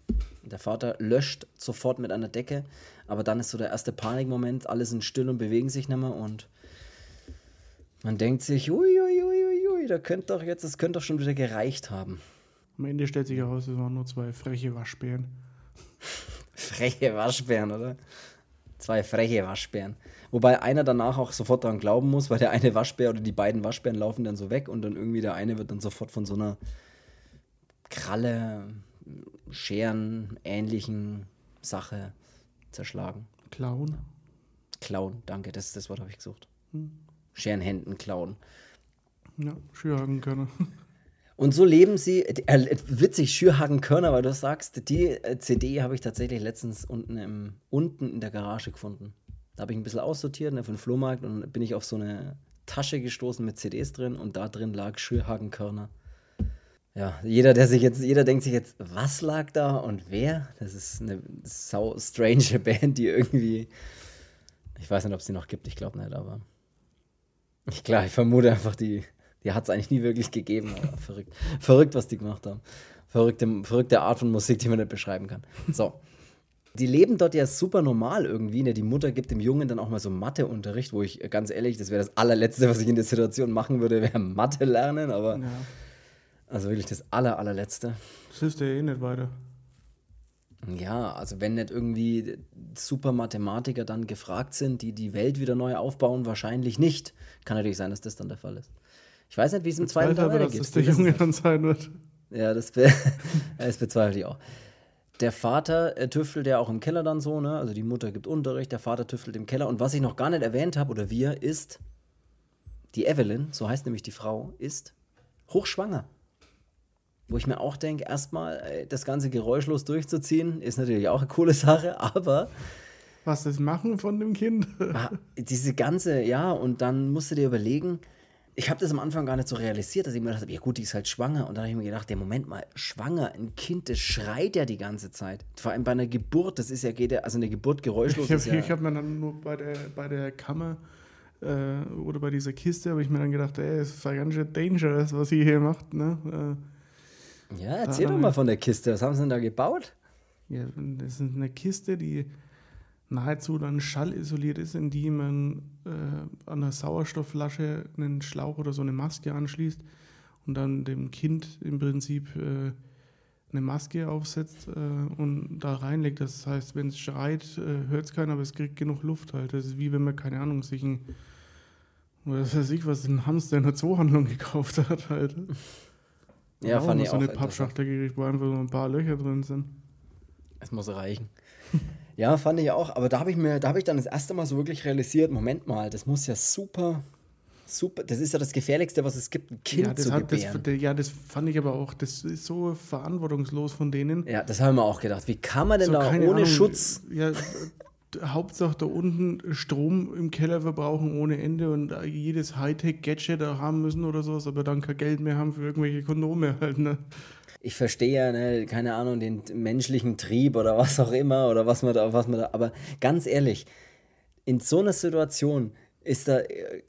Der Vater löscht sofort mit einer Decke, aber dann ist so der erste Panikmoment, alle sind still und bewegen sich nicht mehr und man denkt sich, uiuiuiui, ui, ui, da könnte doch jetzt, das könnte doch schon wieder gereicht haben. Am Ende stellt sich heraus, es waren nur zwei freche Waschbären. freche Waschbären, oder? Zwei freche Waschbären. Wobei einer danach auch sofort daran glauben muss, weil der eine Waschbär oder die beiden Waschbären laufen dann so weg und dann irgendwie der eine wird dann sofort von so einer Kralle, Scheren ähnlichen Sache zerschlagen. Klauen? Klauen, danke, das, das Wort habe ich gesucht. Hm. Scherenhänden klauen. Ja, Schürhagenkörner. Und so leben sie, äh, witzig, Schürhagen-Körner, weil du sagst, die äh, CD habe ich tatsächlich letztens unten, im, unten in der Garage gefunden. Da habe ich ein bisschen aussortiert ne, für den Flohmarkt und bin ich auf so eine Tasche gestoßen mit CDs drin und da drin lag Schürhagen-Körner. Ja, jeder, der sich jetzt, jeder denkt sich jetzt, was lag da und wer? Das ist eine sau strange Band, die irgendwie, ich weiß nicht, ob es die noch gibt, ich glaube nicht, aber ich klar, ich vermute einfach, die die hat es eigentlich nie wirklich gegeben. verrückt. verrückt, was die gemacht haben. Verrückte, verrückte Art von Musik, die man nicht beschreiben kann. So. Die leben dort ja super normal irgendwie. Ne? Die Mutter gibt dem Jungen dann auch mal so Matheunterricht, wo ich ganz ehrlich, das wäre das allerletzte, was ich in der Situation machen würde, wäre Mathe lernen, aber ja. also wirklich das aller, allerletzte. Das hilft dir eh nicht weiter. Ja, also wenn nicht irgendwie super Mathematiker dann gefragt sind, die die Welt wieder neu aufbauen, wahrscheinlich nicht. Kann natürlich sein, dass das dann der Fall ist. Ich weiß nicht, wie es im zweiten Teil weitergeht. Dass das der Junge dann sein wird. Ja, das, be das bezweifle ich auch. Der Vater äh, tüftelt ja auch im Keller dann so, ne? Also die Mutter gibt Unterricht, der Vater tüftelt im Keller. Und was ich noch gar nicht erwähnt habe, oder wir, ist, die Evelyn, so heißt nämlich die Frau, ist hochschwanger. Wo ich mir auch denke, erstmal äh, das Ganze geräuschlos durchzuziehen, ist natürlich auch eine coole Sache, aber Was das Machen von dem Kind? Ah, diese ganze, ja, und dann musst du dir überlegen, ich habe das am Anfang gar nicht so realisiert, dass ich mir gedacht habe, ja gut, die ist halt schwanger. Und dann habe ich mir gedacht, der Moment mal, schwanger, ein Kind, das schreit ja die ganze Zeit. Vor allem bei einer Geburt, das ist ja, geht ja, also eine Geburt geräuschlos. Ich habe ja, hab mir dann nur bei der, bei der Kammer äh, oder bei dieser Kiste, habe ich mir dann gedacht, ey, das war ganz schön dangerous, was sie hier macht. Ne? Äh, ja, erzähl doch mal von der Kiste. Was haben sie denn da gebaut? Ja, das ist eine Kiste, die nahezu dann schallisoliert ist, in die man äh, an einer Sauerstoffflasche einen Schlauch oder so eine Maske anschließt und dann dem Kind im Prinzip äh, eine Maske aufsetzt äh, und da reinlegt. Das heißt, wenn es schreit, äh, hört es keiner, aber es kriegt genug Luft halt. Das ist wie wenn man, keine Ahnung, sich ein, oder was weiß ich, was ein Hamster in der Zoohandlung gekauft hat halt. Ja, fand ich so auch. So eine Pappschachtel gekriegt, wo einfach so ein paar Löcher drin sind. Es muss reichen. Ja, fand ich auch. Aber da habe ich mir, da habe ich dann das erste Mal so wirklich realisiert, Moment mal, das muss ja super, super, das ist ja das Gefährlichste, was es gibt, ein Kind ja, das zu hat, gebären. Das, ja, das fand ich aber auch, das ist so verantwortungslos von denen. Ja, das haben wir auch gedacht. Wie kann man denn so, da ohne Ahnung, Schutz... Ja, Hauptsache da unten Strom im Keller verbrauchen ohne Ende und jedes Hightech-Gadget da haben müssen oder sowas, aber dann kein Geld mehr haben für irgendwelche Kondome halt, ne? Ich verstehe ja, ne, keine Ahnung, den menschlichen Trieb oder was auch immer oder was man da, was man da, aber ganz ehrlich, in so einer Situation ist da. Äh,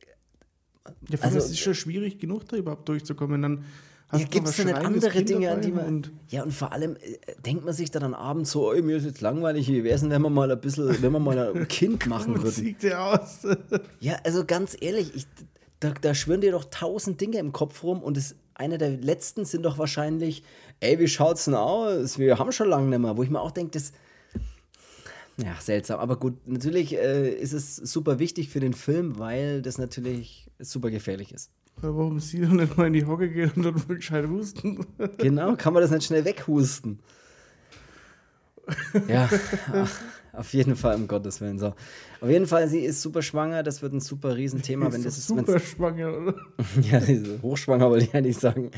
ja, also, es ist schon schwierig genug, da überhaupt durchzukommen. Dann ja, gibt es nicht andere Dinge, an die man. Und ja, und vor allem äh, denkt man sich da dann abends so, ey, mir ist jetzt langweilig, wie wäre es denn, wenn man mal ein bisschen, wenn man mal ein Kind machen würde? sieht der aus? ja, also ganz ehrlich, ich, da, da schwirren dir doch tausend Dinge im Kopf rum und das, einer der letzten sind doch wahrscheinlich, ey, wie schaut's denn aus? Wir haben schon lange nicht mehr. Wo ich mir auch denke, das. Ja, seltsam. Aber gut, natürlich äh, ist es super wichtig für den Film, weil das natürlich super gefährlich ist. Warum sie doch nicht mal in die Hocke geht und dann gescheit husten? genau, kann man das nicht schnell weghusten? ja, ach, auf jeden Fall, um Gottes Willen. So. Auf jeden Fall, sie ist super schwanger, das wird ein super Riesenthema. Wenn das ist, super schwanger, oder? ja, hochschwanger wollte ich ja nicht sagen.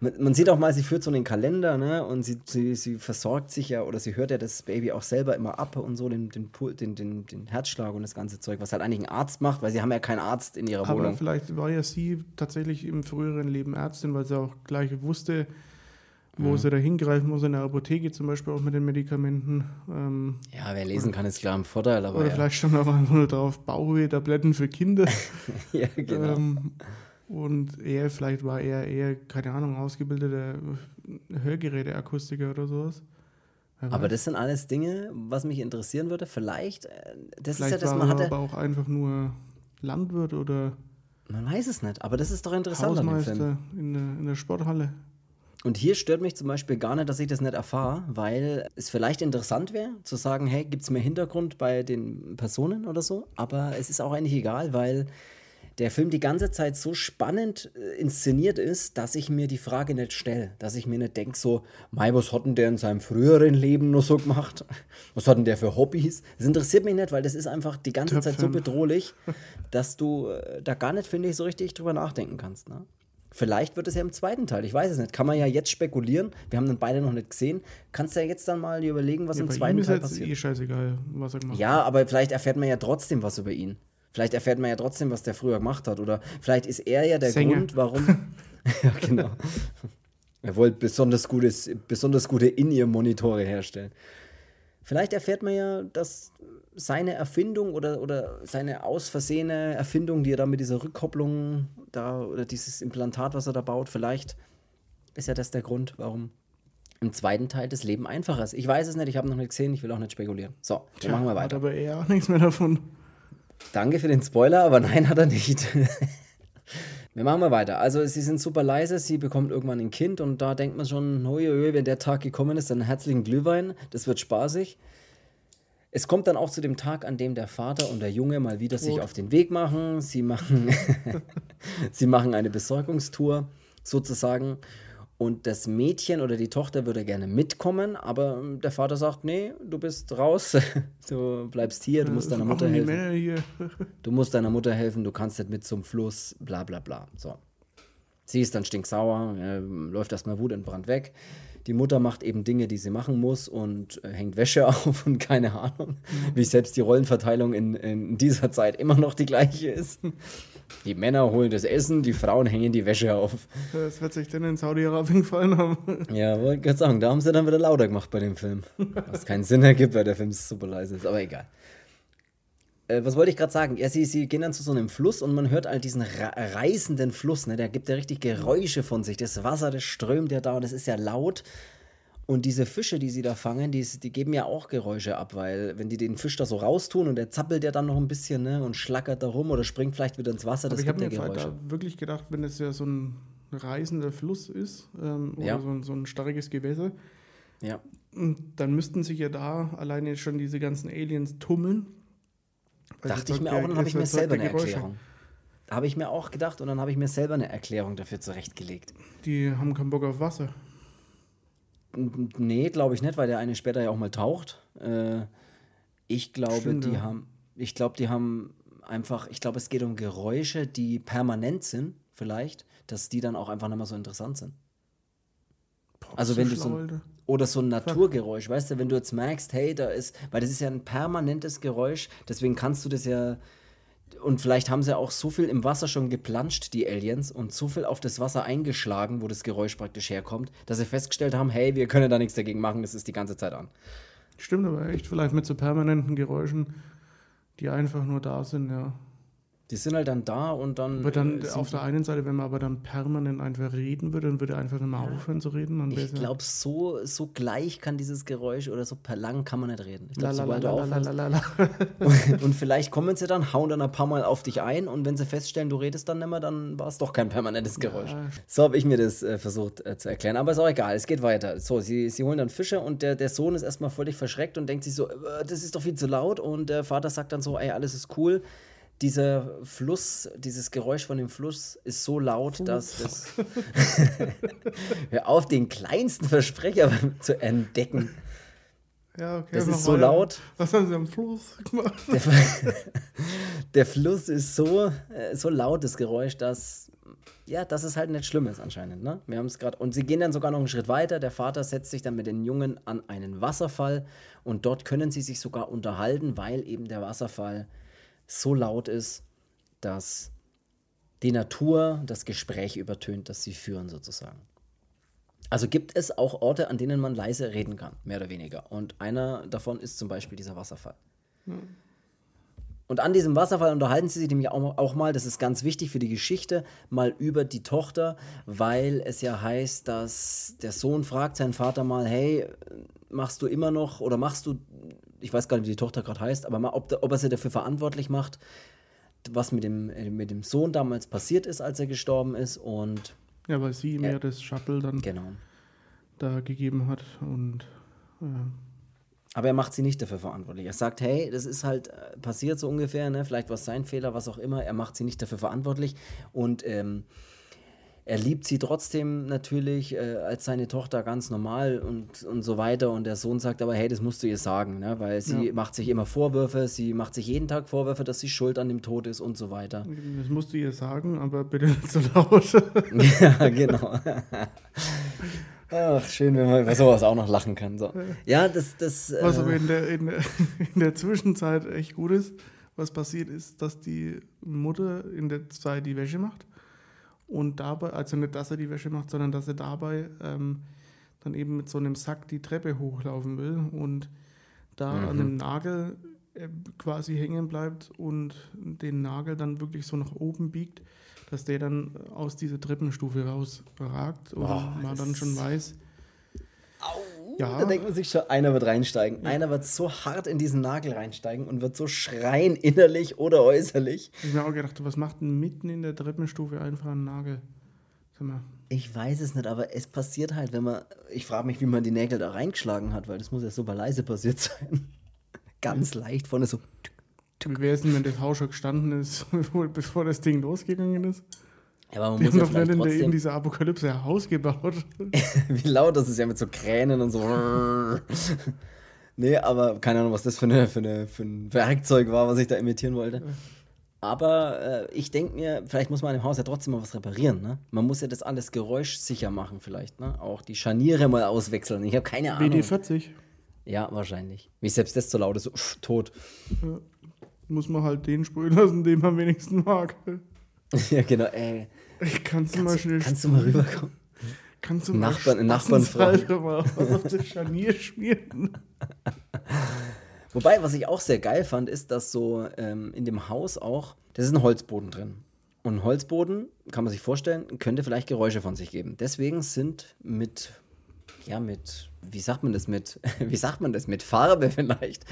Man, sieht auch mal, sie führt so einen Kalender, ne? Und sie, sie, sie versorgt sich ja oder sie hört ja das Baby auch selber immer ab und so, den, den, den, den, den Herzschlag und das ganze Zeug, was halt eigentlich ein Arzt macht, weil sie haben ja keinen Arzt in ihrer Aber Wohnung. Aber vielleicht war ja sie tatsächlich im früheren Leben Ärztin, weil sie auch gleich wusste, wo mhm. sie da hingreifen muss, in der Apotheke zum Beispiel auch mit den Medikamenten. Ähm, ja, wer lesen kann, ist klar ein Vorteil. Aber oder ja. vielleicht stand auch einfach nur drauf, Bauchweh-Tabletten für Kinder. ja, genau. Ähm, und er, vielleicht war er eher, keine Ahnung, ausgebildeter Hörgeräteakustiker oder sowas. Aber das sind alles Dinge, was mich interessieren würde. Vielleicht, äh, das vielleicht ist ja das, man hatte. aber auch einfach nur Landwirt oder. Man weiß es nicht, aber das ist doch interessant. Hausmeister in der, in der Sporthalle. Und hier stört mich zum Beispiel gar nicht, dass ich das nicht erfahre, weil es vielleicht interessant wäre, zu sagen, hey, gibt es mehr Hintergrund bei den Personen oder so? Aber es ist auch eigentlich egal, weil der Film die ganze Zeit so spannend äh, inszeniert ist, dass ich mir die Frage nicht stelle. Dass ich mir nicht denke, so, Mai, was hat denn der in seinem früheren Leben noch so gemacht? Was hat denn der für Hobbys? Das interessiert mich nicht, weil das ist einfach die ganze Zeit so bedrohlich, dass du äh, da gar nicht, finde ich, so richtig drüber nachdenken kannst. Ne? Vielleicht wird es ja im zweiten Teil, ich weiß es nicht. Kann man ja jetzt spekulieren. Wir haben dann beide noch nicht gesehen. Kannst du ja jetzt dann mal überlegen, was ja, im zweiten Teil passiert. Ist eh scheißegal, was er gemacht Ja, aber vielleicht erfährt man ja trotzdem was über ihn. Vielleicht erfährt man ja trotzdem, was der früher gemacht hat. Oder vielleicht ist er ja der Sänger. Grund, warum. ja, genau. Er wollte besonders, gutes, besonders gute In-Ear-Monitore herstellen. Vielleicht erfährt man ja, dass seine Erfindung oder, oder seine aus Versehene Erfindung, die er da mit dieser Rückkopplung da oder dieses Implantat, was er da baut, vielleicht ist ja das der Grund, warum im zweiten Teil das Leben einfacher ist. Ich weiß es nicht, ich habe noch nicht gesehen, ich will auch nicht spekulieren. So, dann Tja, machen wir weiter. Hat aber eher auch nichts mehr davon. Danke für den Spoiler, aber nein, hat er nicht. Wir machen mal weiter. Also, sie sind super leise, sie bekommt irgendwann ein Kind und da denkt man schon, wenn der Tag gekommen ist, dann herzlichen Glühwein, das wird spaßig. Es kommt dann auch zu dem Tag, an dem der Vater und der Junge mal wieder sich auf den Weg machen. Sie machen, sie machen eine Besorgungstour sozusagen und das Mädchen oder die Tochter würde gerne mitkommen, aber ähm, der Vater sagt, nee, du bist raus, du bleibst hier, du musst deiner Mutter helfen. du musst deiner Mutter helfen, du kannst nicht mit zum Fluss, bla bla bla. So. Sie ist dann stinksauer, äh, läuft erstmal wutentbrannt weg. Die Mutter macht eben Dinge, die sie machen muss und äh, hängt Wäsche auf und keine Ahnung, mhm. wie selbst die Rollenverteilung in, in dieser Zeit immer noch die gleiche ist. Die Männer holen das Essen, die Frauen hängen die Wäsche auf. Das wird sich denn in Saudi-Arabien gefallen haben. Ja, wollte ich gerade sagen, da haben sie dann wieder lauter gemacht bei dem Film. Was keinen Sinn ergibt, weil der Film super leise ist, aber egal. Äh, was wollte ich gerade sagen? Ja, sie, sie gehen dann zu so einem Fluss und man hört halt diesen reißenden Fluss, ne? Der gibt ja richtig Geräusche von sich. Das Wasser, das strömt ja da und das ist ja laut. Und diese Fische, die sie da fangen, die, die geben ja auch Geräusche ab, weil wenn die den Fisch da so raustun und der zappelt ja dann noch ein bisschen ne, und schlackert da rum oder springt vielleicht wieder ins Wasser, das Aber ich habe mir da wirklich gedacht, wenn es ja so ein reißender Fluss ist ähm, oder ja. so, so, ein starkes Gewässer, ja. dann müssten sich ja da alleine schon diese ganzen Aliens tummeln. Dachte ich mir auch und dann habe ich mir selber eine Geräusche. Erklärung. Habe ich mir auch gedacht und dann habe ich mir selber eine Erklärung dafür zurechtgelegt. Die haben keinen Bock auf Wasser. Nee, glaube ich nicht, weil der eine später ja auch mal taucht. Äh, ich glaube, Stimmt, die haben, ich glaube, die haben einfach, ich glaube, es geht um Geräusche, die permanent sind, vielleicht, dass die dann auch einfach nicht mehr so interessant sind. Boah, also wenn du so ein, oder so ein Naturgeräusch, weißt du, wenn du jetzt merkst, hey, da ist, weil das ist ja ein permanentes Geräusch, deswegen kannst du das ja und vielleicht haben sie auch so viel im Wasser schon geplanscht, die Aliens, und so viel auf das Wasser eingeschlagen, wo das Geräusch praktisch herkommt, dass sie festgestellt haben, hey, wir können da nichts dagegen machen, es ist die ganze Zeit an. Stimmt aber echt, vielleicht mit so permanenten Geräuschen, die einfach nur da sind, ja. Die sind halt dann da und dann. Aber dann äh, auf der einen Seite, wenn man aber dann permanent einfach reden würde, dann würde er einfach nicht mehr aufhören zu reden. Ich glaube, so, so gleich kann dieses Geräusch oder so per lang kann man nicht reden. Ich glaube, sobald du aufhörst. Und, und vielleicht kommen sie dann, hauen dann ein paar Mal auf dich ein und wenn sie feststellen, du redest dann nicht mehr, dann war es doch kein permanentes Geräusch. Ja. So habe ich mir das äh, versucht äh, zu erklären. Aber ist auch egal, es geht weiter. So, sie, sie holen dann Fische und der, der Sohn ist erstmal völlig verschreckt und denkt sich so, äh, das ist doch viel zu laut. Und der Vater sagt dann so, ey, alles ist cool dieser Fluss, dieses Geräusch von dem Fluss ist so laut, Puh. dass das. Hör auf, den kleinsten Versprecher zu entdecken. Ja, okay. Das ist so laut. Was haben sie am Fluss gemacht? Der, der Fluss ist so, äh, so laut, das Geräusch, dass. Ja, dass es halt nicht schlimm ist anscheinend. Ne? Wir haben es gerade. Und sie gehen dann sogar noch einen Schritt weiter. Der Vater setzt sich dann mit den Jungen an einen Wasserfall und dort können sie sich sogar unterhalten, weil eben der Wasserfall so laut ist, dass die Natur das Gespräch übertönt, das sie führen sozusagen. Also gibt es auch Orte, an denen man leise reden kann, mehr oder weniger. Und einer davon ist zum Beispiel dieser Wasserfall. Hm. Und an diesem Wasserfall unterhalten sie sich nämlich auch, auch, mal, das ist ganz wichtig für die Geschichte, mal über die Tochter, weil es ja heißt, dass der Sohn fragt seinen Vater mal, hey, machst du immer noch oder machst du ich weiß gar nicht, wie die Tochter gerade heißt, aber mal, ob, ob er sie dafür verantwortlich macht, was mit dem, äh, mit dem Sohn damals passiert ist, als er gestorben ist. Und ja, weil sie ihm ja das Shuttle dann genau. da gegeben hat und ja. Aber er macht sie nicht dafür verantwortlich. Er sagt, hey, das ist halt äh, passiert so ungefähr, ne? vielleicht war es sein Fehler, was auch immer. Er macht sie nicht dafür verantwortlich. Und ähm, er liebt sie trotzdem natürlich äh, als seine Tochter ganz normal und, und so weiter. Und der Sohn sagt aber, hey, das musst du ihr sagen, ne? weil sie ja. macht sich immer Vorwürfe, sie macht sich jeden Tag Vorwürfe, dass sie schuld an dem Tod ist und so weiter. Das musst du ihr sagen, aber bitte nicht so laut. ja, genau. Ach, schön, wenn man über sowas auch noch lachen kann. So. Ja, das. das was äh, aber in der, in, der, in der Zwischenzeit echt gut ist, was passiert ist, dass die Mutter in der Zeit die Wäsche macht und dabei, also nicht, dass er die Wäsche macht, sondern dass er dabei ähm, dann eben mit so einem Sack die Treppe hochlaufen will und da mhm. an einem Nagel äh, quasi hängen bleibt und den Nagel dann wirklich so nach oben biegt, dass der dann aus dieser Treppenstufe rausragt und oh, man dann schon weiß, Au, ja. Da denkt man sich schon, einer wird reinsteigen. Ja. Einer wird so hart in diesen Nagel reinsteigen und wird so schreien, innerlich oder äußerlich. Ich habe mir auch gedacht, was macht denn mitten in der Treppenstufe einfach ein Nagel? Sag mal. Ich weiß es nicht, aber es passiert halt, wenn man. Ich frage mich, wie man die Nägel da reingeschlagen hat, weil das muss ja super leise passiert sein. Ganz leicht vorne so. Wie wäre es denn, wenn das Haus schon gestanden ist, bevor das Ding losgegangen ist? Ja, aber man Die muss haben ja doch nicht in, dieser Apokalypse ein Haus gebaut. Wie laut das ist ja mit so Kränen und so. nee, aber keine Ahnung, was das für, eine, für, eine, für ein Werkzeug war, was ich da imitieren wollte. Aber äh, ich denke mir, vielleicht muss man im Haus ja trotzdem mal was reparieren. Ne? Man muss ja das alles geräuschsicher machen, vielleicht. Ne? Auch die Scharniere mal auswechseln. Ich habe keine Ahnung. WD-40. Ja, wahrscheinlich. Wie selbst das zu laut ist, so, pff, tot. Ja. Muss man halt den sprühen lassen, den man am wenigsten mag. ja, genau, ey. Ich kannst du mal schnell. Kannst du mal rüberkommen? Kannst du Nachbarn, mal Nachbarn fragen. mal was auf das Scharnier schmieren? Wobei, was ich auch sehr geil fand, ist, dass so ähm, in dem Haus auch, das ist ein Holzboden drin. Und ein Holzboden, kann man sich vorstellen, könnte vielleicht Geräusche von sich geben. Deswegen sind mit, ja, mit, wie sagt man das, mit, wie sagt man das, mit Farbe vielleicht.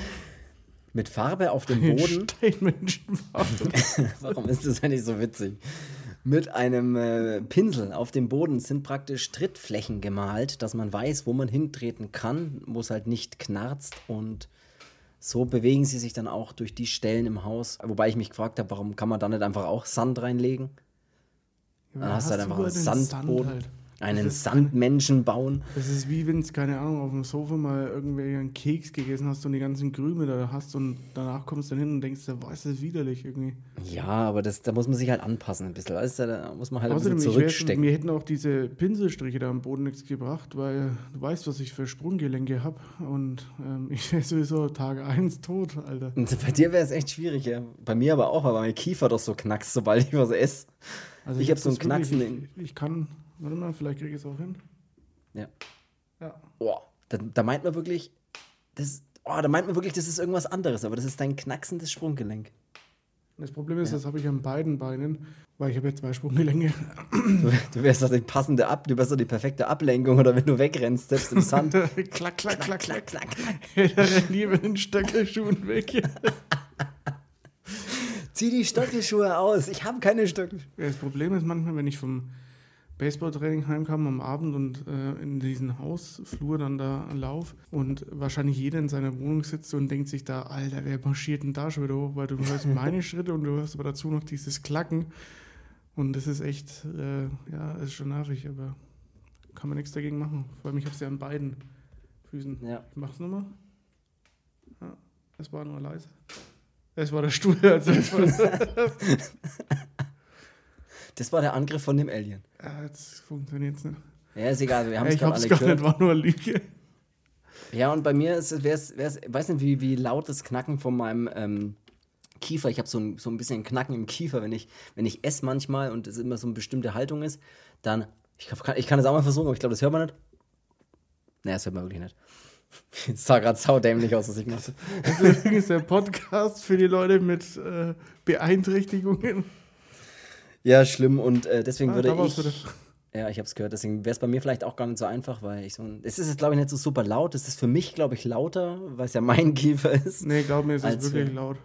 Mit Farbe auf dem Boden. Steinmenschenfarbe. Warum ist das eigentlich so witzig? Mit einem äh, Pinsel auf dem Boden sind praktisch Trittflächen gemalt, dass man weiß, wo man hintreten kann, wo es halt nicht knarzt und so bewegen sie sich dann auch durch die Stellen im Haus. Wobei ich mich gefragt habe, warum kann man da nicht einfach auch Sand reinlegen? Ja, Dann hast du halt einfach einen Sand Sandboden. halt. Einen ist- Sandmenschen bauen. Das ist wie wenn es, keine Ahnung, auf dem Sofa mal irgendwie einen Keks gegessen hast und die ganzen Krümel da hast und danach kommst du dann hin und denkst, boah, ist das widerlich irgendwie. Ja, aber das, da muss man sich halt anpassen ein bisschen. Du, da muss man halt ein Außerdem, bisschen ich wär, zurückstecken. mir hätten auch diese Pinselstriche da am Boden nichts gebracht, weil du weißt, was ich für Sprunggelenke habe und ähm, ich wäre sowieso Tag 1 tot, Alter. Und bei dir wäre es echt schwierig, ja. Bei mir aber auch, weil mein Kiefer doch so knackst, sobald ich was esse. Also Ich hab so einen Knacksen Ich, ich kann, warte mal, vielleicht kriege ich es auch hin. Ja. Ja. Boah, da, da meint man wirklich, das, oh, da meint man wirklich, das ist irgendwas anderes, aber das ist dein knacksendes Sprunggelenk. Das Problem ist, das habe ich an beiden Beinen, weil ich habe ja zwei Sprunggelenke. Du, du wärst doch die passende Ab, du wärst doch die perfekte Ablenkung oder wenn du wegrennst, selbst im Sand. klack, klack, klack, klack, klack, klack. Lieber in den Stöckelschuhen weg. Zieh die Stöckelschuhe aus, ich habe keine Stöckelschuhe. Ja, Das Problem ist manchmal, wenn ich vom Baseballtraining heimkam am Abend und äh, in diesen Hausflur dann da lauf und wahrscheinlich jeder in seiner Wohnung sitzt und denkt sich da, Alter, wer marschiert denn da schon wieder hoch? Weil du hörst meine Schritte und du hörst aber dazu noch dieses Klacken. Und das ist echt, äh, ja, ist schon nervig, aber kann man nichts dagegen machen. Vor allem, ich habe es ja an beiden Füßen. Ja. Ich mach's nochmal. Ja, es war nur leise. Es war der Stuhl, also es war, Das war der Angriff von dem Alien. Ja, jetzt funktioniert's nicht. Ja, ist egal, wir haben es ich gerade hab's alle gar gehört. nicht, war nur Lüge. Ja, und bei mir ist es, weiß nicht, wie, wie laut das Knacken von meinem ähm, Kiefer. Ich habe so ein, so ein bisschen Knacken im Kiefer, wenn ich, wenn ich esse manchmal und es immer so eine bestimmte Haltung ist, dann, ich kann, ich kann das auch mal versuchen, aber ich glaube, das hört man nicht. Naja, das hört man wirklich nicht. Es sah gerade saudämlich aus, was ich mache. Das ist der Podcast für die Leute mit äh, Beeinträchtigungen. Ja, schlimm und äh, deswegen Ah, würde ich. wieder. Ja, ich habe es gehört. Deswegen wäre es bei mir vielleicht auch gar nicht so einfach, weil ich so. Es ist jetzt, glaube ich, nicht so super laut. Es ist für mich, glaube ich, lauter, weil es ja mein Kiefer ist. Nee, glaub mir, es ist Als wirklich wir- laut.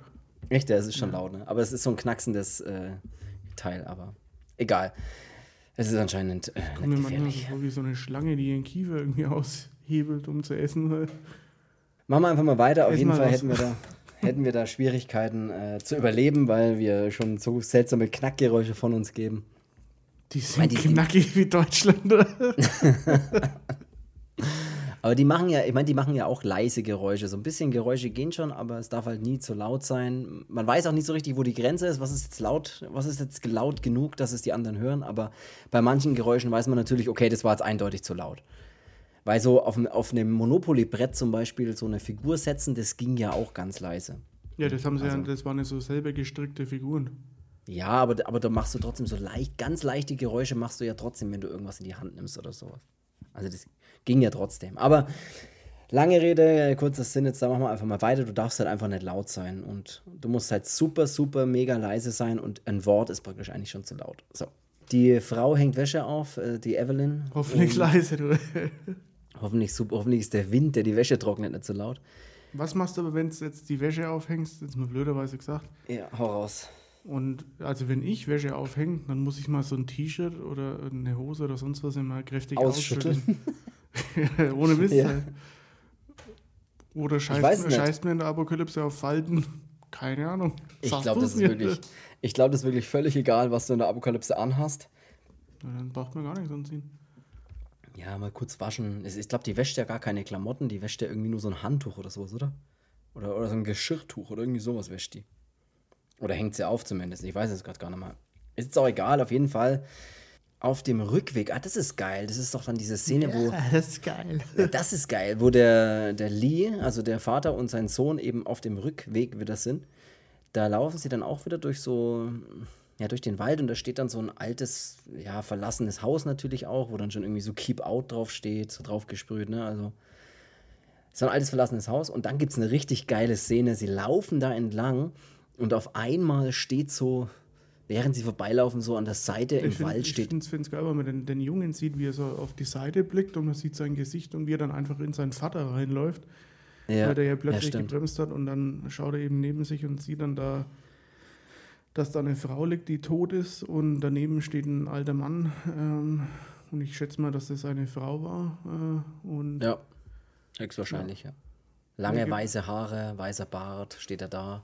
Echt, ja, es ist schon laut, ne? Aber es ist so ein knacksendes äh, Teil, aber egal. Es ist anscheinend äh, Kommt mir manchmal so wie so eine Schlange, die ihren Kiefer irgendwie aushebelt, um zu essen. Machen wir einfach mal weiter. Auf Ess jeden Fall was. hätten wir da, hätten wir da Schwierigkeiten äh, zu überleben, weil wir schon so seltsame Knackgeräusche von uns geben. die sind die- die- knackig wie Deutschland. Aber die machen ja, ich meine, die machen ja auch leise Geräusche. So ein bisschen Geräusche gehen schon, aber es darf halt nie zu laut sein. Man weiß auch nicht so richtig, wo die Grenze ist. Was ist jetzt laut? Was ist jetzt laut genug, dass es die anderen hören? Aber bei manchen Geräuschen weiß man natürlich, okay, das war jetzt eindeutig zu laut. Weil so auf, auf einem Monopoly-Brett zum Beispiel so eine Figur setzen, das ging ja auch ganz leise. ja, das haben sie ja, Also- das waren ja so selber gestrickte Figuren. Ja, aber, aber da machst du trotzdem so leicht, ganz leichte Geräusche machst du ja trotzdem, wenn du irgendwas in die Hand nimmst oder sowas. Also das ging ja trotzdem. Aber lange Rede, kurzer Sinn, jetzt da machen wir einfach mal weiter. Du darfst halt einfach nicht laut sein und du musst halt super, super, mega leise sein und ein Wort ist praktisch eigentlich schon zu laut. So. Die Frau hängt Wäsche auf, äh, die Evelyn. Hoffentlich leise, du. Hoffentlich, super, hoffentlich ist der Wind, der die Wäsche trocknet, nicht zu laut. Was machst du aber, wenn du jetzt die Wäsche aufhängst? Jetzt mal blöderweise gesagt. Ja, hau raus. Und also wenn ich Wäsche aufhänge, dann muss ich mal so ein T-Shirt oder eine Hose oder sonst was immer kräftig Ausschütteln. ausschütteln. Ohne Mist. Ja. Oder scheißt, scheißt mir in der Apokalypse auf Falten? Keine Ahnung. Ich glaube, das ist wirklich, ich glaube, das ist wirklich völlig egal, was du in der Apokalypse anhast. Na, dann braucht man gar nichts anziehen. Ja, mal kurz waschen. Ich glaube, die wäscht ja gar keine Klamotten, die wäscht ja irgendwie nur so ein Handtuch oder sowas, oder? Oder, oder so ein Geschirrtuch oder irgendwie sowas wäscht die. Oder hängt sie auf zumindest. Ich weiß es gerade gar nicht mal. Ist jetzt auch egal, auf jeden Fall. Auf dem Rückweg, ah, das ist geil. Das ist doch dann diese Szene, wo. Ja, das ist geil. Das ist geil, wo der, der Lee, also der Vater und sein Sohn eben auf dem Rückweg wieder sind. Da laufen sie dann auch wieder durch so, ja, durch den Wald und da steht dann so ein altes, ja, verlassenes Haus natürlich auch, wo dann schon irgendwie so Keep Out drauf steht, so drauf gesprüht, ne? Also so ein altes verlassenes Haus und dann gibt es eine richtig geile Szene. Sie laufen da entlang und auf einmal steht so, während sie vorbeilaufen, so an der Seite im find, Wald steht. Ich finde es geil, wenn man den, den Jungen sieht, wie er so auf die Seite blickt und man sieht sein Gesicht und wie er dann einfach in seinen Vater reinläuft. Ja, weil der ja plötzlich ja, gebremst hat und dann schaut er eben neben sich und sieht dann da, dass da eine Frau liegt, die tot ist und daneben steht ein alter Mann. Ähm, und ich schätze mal, dass das eine Frau war. Äh, und Ja, höchstwahrscheinlich, ja. Lange weiße Haare, weißer Bart, steht er da.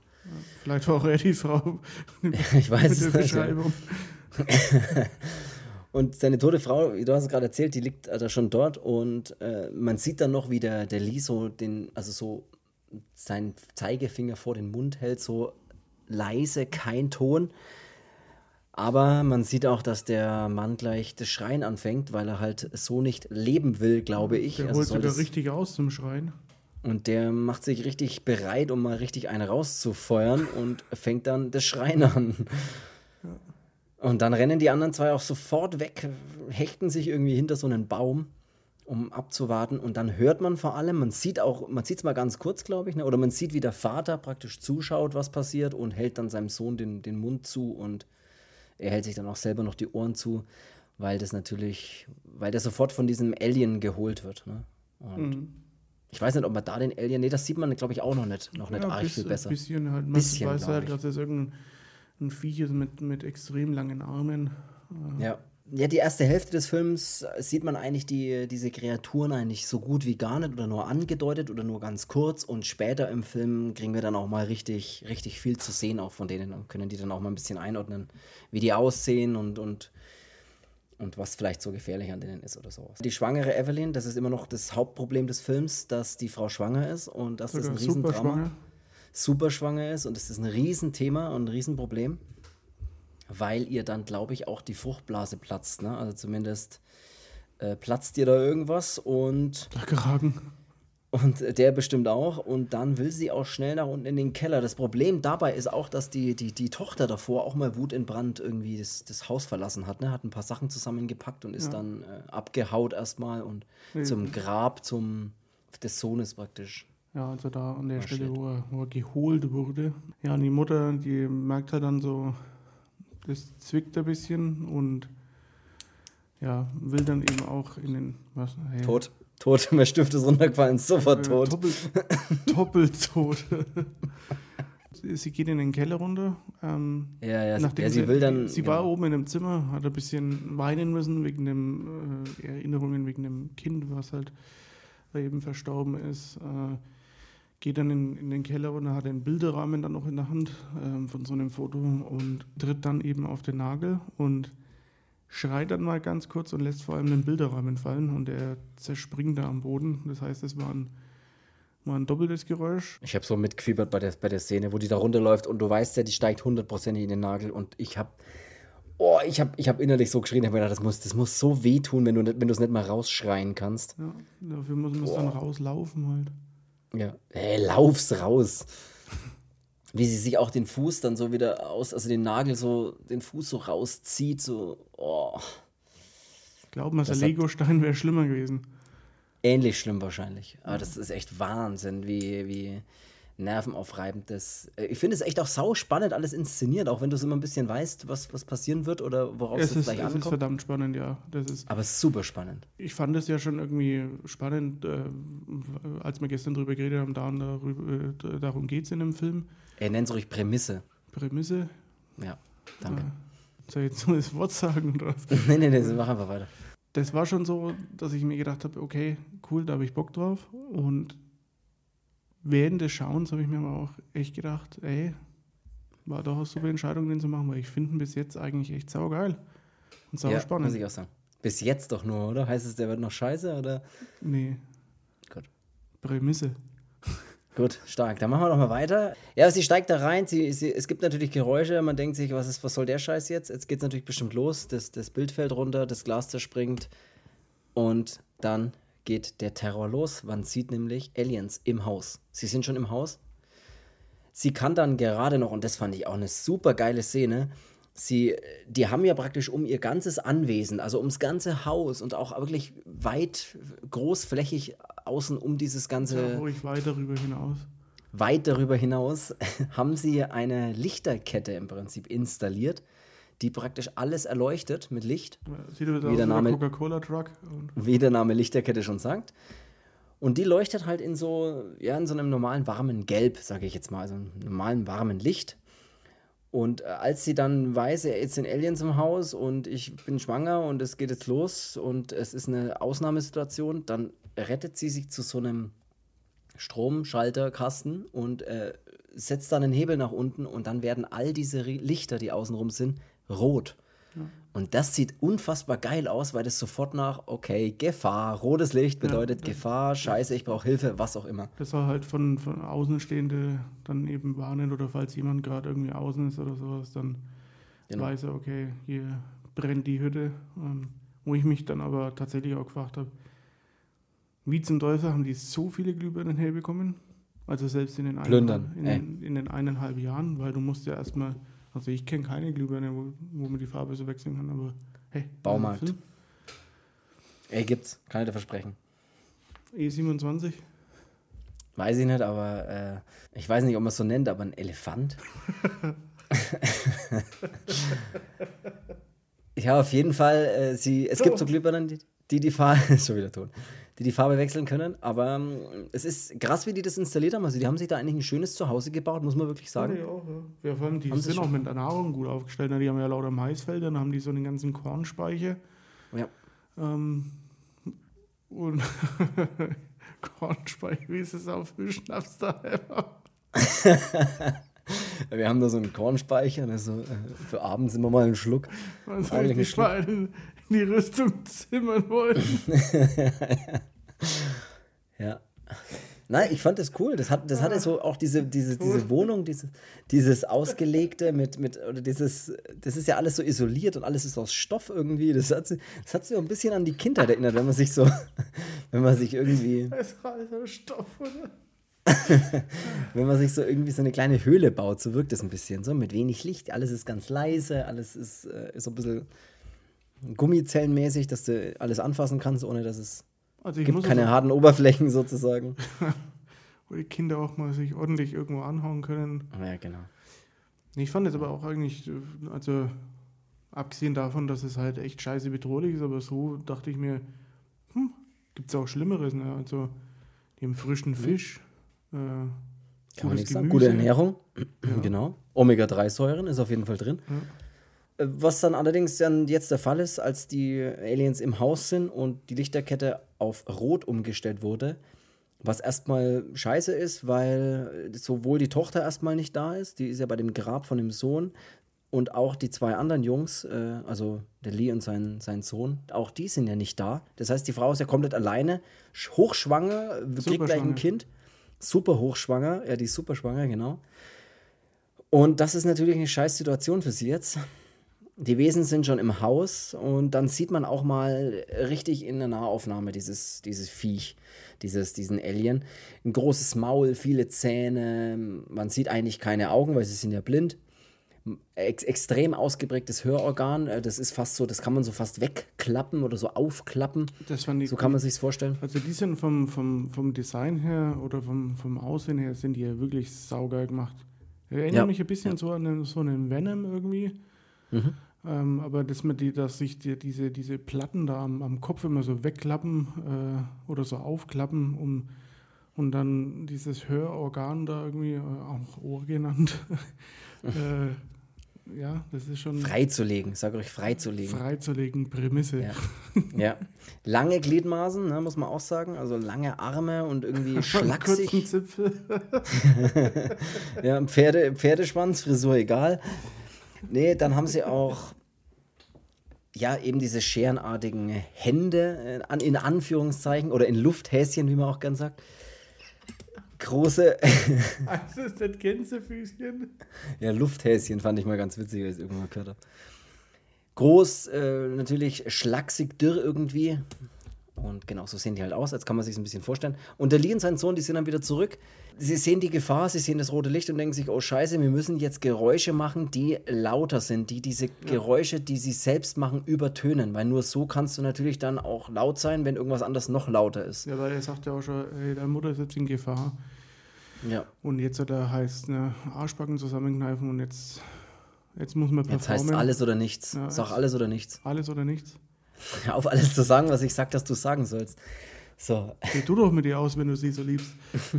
vielleicht war auch er die Frau Ich weiß mit es nicht. ja. Und seine tote Frau, du hast es gerade erzählt, die liegt da schon dort und äh, man sieht dann noch, wie der, der Lee so den, also so seinen Zeigefinger vor den Mund hält, so leise, kein Ton. Aber man sieht auch, dass der Mann gleich das Schreien anfängt, weil er halt so nicht leben will, glaube ich. Der Also holt das- richtig aus zum Schreien. und der macht sich richtig bereit, um mal richtig einen rauszufeuern und fängt dann das Schreien an. Und dann rennen die anderen zwei auch sofort weg, hechten sich irgendwie hinter so einen Baum, um abzuwarten. Und dann hört man vor allem, man sieht auch, man sieht es mal ganz kurz, glaube ich, ne? oder man sieht, wie der Vater praktisch zuschaut, was passiert und hält dann seinem Sohn den, den Mund zu und er hält sich dann auch selber noch die Ohren zu, weil das natürlich, weil der sofort von diesem Alien geholt wird. Ne? Und Mhm. ich weiß nicht, ob man da den Alien, nee, das sieht man, glaube ich, auch noch nicht, noch nicht Ja, arg viel besser. Bisschen halt. Man Bisschen, weiß halt, ich. dass es irgendein ein Viech ist mit, mit extrem langen Armen. Ja. Ja, die erste Hälfte des Films äh, sieht man eigentlich die, diese Kreaturen eigentlich so gut wie gar nicht oder nur angedeutet oder nur ganz kurz. Und später im Film kriegen wir dann auch mal richtig, richtig viel zu sehen auch von denen und können die dann auch mal ein bisschen einordnen, wie die aussehen und, und, und was vielleicht so gefährlich an denen ist oder sowas. Die schwangere Evelyn, das ist immer noch das Hauptproblem des Films, dass die Frau schwanger ist und dass das Sogar ein Riesendrama super schwanger ist und es ist ein Riesenthema und ein Riesenproblem, weil ihr dann, glaube ich, auch die Fruchtblase platzt. Ne? Also zumindest äh, platzt ihr da irgendwas und, Der Kragen. und der bestimmt auch. Und dann will sie auch schnell nach unten in den Keller. Das Problem dabei ist auch, dass die, die, die Tochter davor auch mal wutentbrannt irgendwie das, das Haus verlassen hat. Ne? Hat ein paar Sachen zusammengepackt und ist dann äh, abgehaut erstmal und zum Grab zum, des Sohnes praktisch. Ja, also da an der Oh, Stelle, wo er, wo er geholt wurde. Ja, und die Mutter, die merkt halt dann so, das zwickt ein bisschen und ja, will dann eben auch in den. Was? Hey, Tot. Tot. Mir Stift ist runtergefallen. Sofort Äh, tot. Doppelt, doppelt tot. sie sie geht in den Keller runter. Ähm, Ja, ja, sie, nachdem ja, sie will dann. Sie war oben in dem Zimmer, hat ein bisschen weinen müssen wegen dem äh, Erinnerungen, wegen dem Kind, was halt eben verstorben ist. Äh, geht dann in, in den Keller und hat den Bilderrahmen dann noch in der Hand ähm, von so einem Foto und tritt dann eben auf den Nagel und schreit dann mal ganz kurz und lässt vor allem den Bilderrahmen fallen und er zerspringt da am Boden. Das heißt, es war ein, war ein doppeltes Geräusch. Ich habe so mitgefiebert bei der, bei der Szene, wo die da runterläuft und du weißt ja, die steigt hundertprozentig in den Nagel und ich habe Oh, ich habe ich hab innerlich so geschrien, ich habe mir gedacht, das muss, das muss so wehtun, wenn du nicht- wenn du es nicht mal rausschreien kannst. Ja, dafür muss man es dann rauslaufen halt. Ja. Hey, lauf's raus. Wie sie sich auch den Fuß dann so wieder aus, also den Nagel so, den Fuß so rauszieht, so, oh. Glauben der Das hat- Lego-Stein wäre schlimmer gewesen. Ähnlich schlimm wahrscheinlich. Aber das ist echt Wahnsinn, wie, wie nervenaufreibend das. äh, Ich finde es echt auch sau spannend, alles inszeniert, auch wenn du es immer ein bisschen weißt, was, was passieren wird oder worauf es, Es ist, gleich es ist ankommt. verdammt spannend, ja. Das ist, Aber super spannend. ich fand es ja schon irgendwie spannend, äh, als wir gestern drüber geredet haben, darüber, äh, darum geht es in dem Film. Er nennt es ruhig Prämisse. Prämisse. Ja, danke. Soll ich jetzt nur das Wort sagen oder was? nee, nee, nee, mach einfach weiter. Das war schon so, dass ich mir gedacht habe, okay, cool, da habe ich Bock drauf. Und während des Schauens habe ich mir aber auch echt gedacht, ey, war doch eine super Entscheidung, den zu machen, weil ich finde ihn bis jetzt eigentlich echt saugeil. Und sau ja, spannend. muss ich auch sagen. Bis jetzt doch nur, oder? Heißt es, der wird noch scheiße, oder? Nee, Gut. Prämisse. Gut, stark. Dann machen wir noch mal weiter. Ja, sie steigt da rein. Sie, sie, es gibt natürlich Geräusche. Man denkt sich, was, ist, was soll der Scheiß jetzt? Jetzt geht es natürlich bestimmt los. Das, das Bild fällt runter, das Glas zerspringt. Und dann geht der Terror los. Man sieht nämlich Aliens im Haus. Sie sind schon im Haus. Sie kann dann gerade noch, und das fand ich auch eine super geile Szene, sie, die haben ja praktisch um ihr ganzes Anwesen, also ums ganze Haus und auch wirklich weit, großflächig außen um dieses ganze. Ja, ruhig weit darüber hinaus. Weit darüber hinaus haben sie eine Lichterkette im Prinzip installiert, die praktisch alles erleuchtet mit Licht. Sieht aus wie der Name Coca-Cola-Truck. Wie der Name Lichterkette schon sagt. Und die leuchtet halt in so, ja, in so einem normalen warmen Gelb, sage ich jetzt mal, also einem normalen warmen Licht. Und äh, als sie dann weiß, jetzt sind Aliens im Haus und ich bin schwanger und es geht jetzt los und es ist eine Ausnahmesituation, dann rettet sie sich zu so einem Stromschalterkasten und äh, setzt dann einen Hebel nach unten und dann werden all diese Lichter, die außenrum sind, rot. Und das sieht unfassbar geil aus, weil das sofort nach, okay, Gefahr, rotes Licht bedeutet ja, Gefahr, scheiße, ich brauche Hilfe, was auch immer. Das war halt von, von Außenstehende dann eben warnen oder falls jemand gerade irgendwie außen ist oder sowas, dann genau. weiß er, okay, hier brennt die Hütte. Ähm, wo ich mich dann aber tatsächlich auch gefragt habe, wie zum Teufel haben die so viele Glühbirnen herbekommen? Also selbst in den, Plündern, in, in den eineinhalb Jahren, weil du musst ja erstmal also ich kenne keine Glühbirne, wo, wo, man die Farbe so wechseln kann, aber hey. Baumarkt. Ey, gibt's, kann ich dir versprechen. E27? Weiß ich nicht, aber äh, ich weiß nicht, ob man es so nennt, aber ein Elefant. ja, auf jeden Fall, äh, sie, es gibt so Glühbirnen, die die, die Farbe, schon wieder tot, die die Farbe wechseln können. Aber ähm, es ist krass, wie die das installiert haben. Also die haben sich da eigentlich ein schönes Zuhause gebaut, muss man wirklich sagen. Ja, ja. ja vor allem, die haben sind auch mit der Nahrung gut aufgestellt. Ne? Die haben ja lauter Maisfelder, dann haben die so einen ganzen Kornspeicher. Ja. Ähm, und Kornspeicher, wie ist es auf Schnaps da? Wir haben da so einen Kornspeicher, also für abends immer mal einen Schluck. Man soll nicht mal in, die Rüstung zimmern wollen. ja. Nein, ich fand das cool. Das, hat, das hatte so auch diese, diese, diese Wohnung, diese, dieses Ausgelegte mit, mit, oder dieses, das ist ja alles so isoliert und alles ist aus Stoff irgendwie. Das hat, das hat sich so ein bisschen an die Kindheit erinnert, wenn man sich so, wenn man sich irgendwie. Das ist alles aus Stoff, oder? Wenn man sich so irgendwie so eine kleine Höhle baut, so wirkt das ein bisschen so mit wenig Licht. Alles ist ganz leise, alles ist, äh, ist so ein bisschen gummizellenmäßig, dass du alles anfassen kannst, ohne dass es also gibt keine also harten Oberflächen sozusagen. Wo die Kinder auch mal sich ordentlich irgendwo anhauen können. Ja, genau. Ich fand es aber auch eigentlich, also abgesehen davon, dass es halt echt scheiße bedrohlich ist, aber so dachte ich mir, hm, gibt es auch Schlimmeres. Ne? Also dem frischen mhm. Fisch, äh, Kann man nichts sagen. Gute Ernährung, ja. genau. Omega-3-Säuren ist auf jeden Fall drin. Ja. Äh, was dann allerdings dann jetzt der Fall ist, als die Aliens im Haus sind und die Lichterkette auf Rot umgestellt wurde, was erstmal scheiße ist, weil sowohl die Tochter erstmal nicht da ist, die ist ja bei dem Grab von dem Sohn, und auch die zwei anderen Jungs, äh, also der Lee und sein, sein Sohn, auch die sind ja nicht da. Das heißt, die Frau ist ja komplett alleine, hochschwanger, kriegt gleich ein Kind super hochschwanger, ja, die ist super schwanger, genau. Und das ist natürlich eine scheiß Situation für sie jetzt. Die Wesen sind schon im Haus und dann sieht man auch mal richtig in der Nahaufnahme dieses, dieses Viech, dieses, diesen Alien. Ein großes Maul, viele Zähne, man sieht eigentlich keine Augen, weil sie sind ja blind ex extrem ausgeprägtes Hörorgan. Äh, das ist fast so, das kann man so fast wegklappen oder so aufklappen. So kann man sich vorstellen. Also die sind vom, vom, vom Design her oder vom, vom Aussehen her sind die ja wirklich saugeil gemacht. Erinnert ja. mich ein bisschen ja. so an einen, so einen Venom irgendwie. Mhm. Ähm, aber dass man die, dass sich die, diese, diese Platten da am, am Kopf immer so wegklappen äh, oder so aufklappen, um und dann dieses Hörorgan da irgendwie, äh, auch Ohr genannt, äh, ja, das ist schon. Freizulegen, sag euch freizulegen. Freizulegen, Prämisse. Ja. ja. Lange Gliedmaßen, ne, muss man auch sagen. Also lange Arme und irgendwie schlaksig. Kurzen Zipfel. ja, Pferde, Pferdeschwanz, Frisur egal. Nee, dann haben sie auch. Ja, eben diese scherenartigen Hände, äh, in Anführungszeichen, oder in Lufthäschen, wie man auch gern sagt große. Also ist das Gänsefüßchen? Ja, Lufthäschen fand ich mal ganz witzig, als ich irgendwann gehört habe. Groß, äh, natürlich schlaksig, dürr irgendwie. Und genau, so sehen die halt aus. Jetzt kann man sich ein bisschen vorstellen. Und der Lee und sein Sohn, die sind dann wieder zurück. Sie sehen die Gefahr, sie sehen das rote Licht und denken sich, oh Scheiße, wir müssen jetzt Geräusche machen, die lauter sind, die diese Geräusche, die sie selbst machen, übertönen. Weil nur so kannst du natürlich dann auch laut sein, wenn irgendwas anderes noch lauter ist. Ja, weil er sagt ja auch schon, ey, deine Mutter ist jetzt in Gefahr. Ja. Und jetzt hat er heißt, ne, Arschbacken zusammenkneifen und jetzt, jetzt muss man Jetzt heißt es alles oder nichts. Ja, Sag alles oder nichts. Alles oder nichts. Hör auf, alles zu sagen, was ich sag, dass du sagen sollst. So, Geh du doch mit ihr aus, wenn du sie so liebst.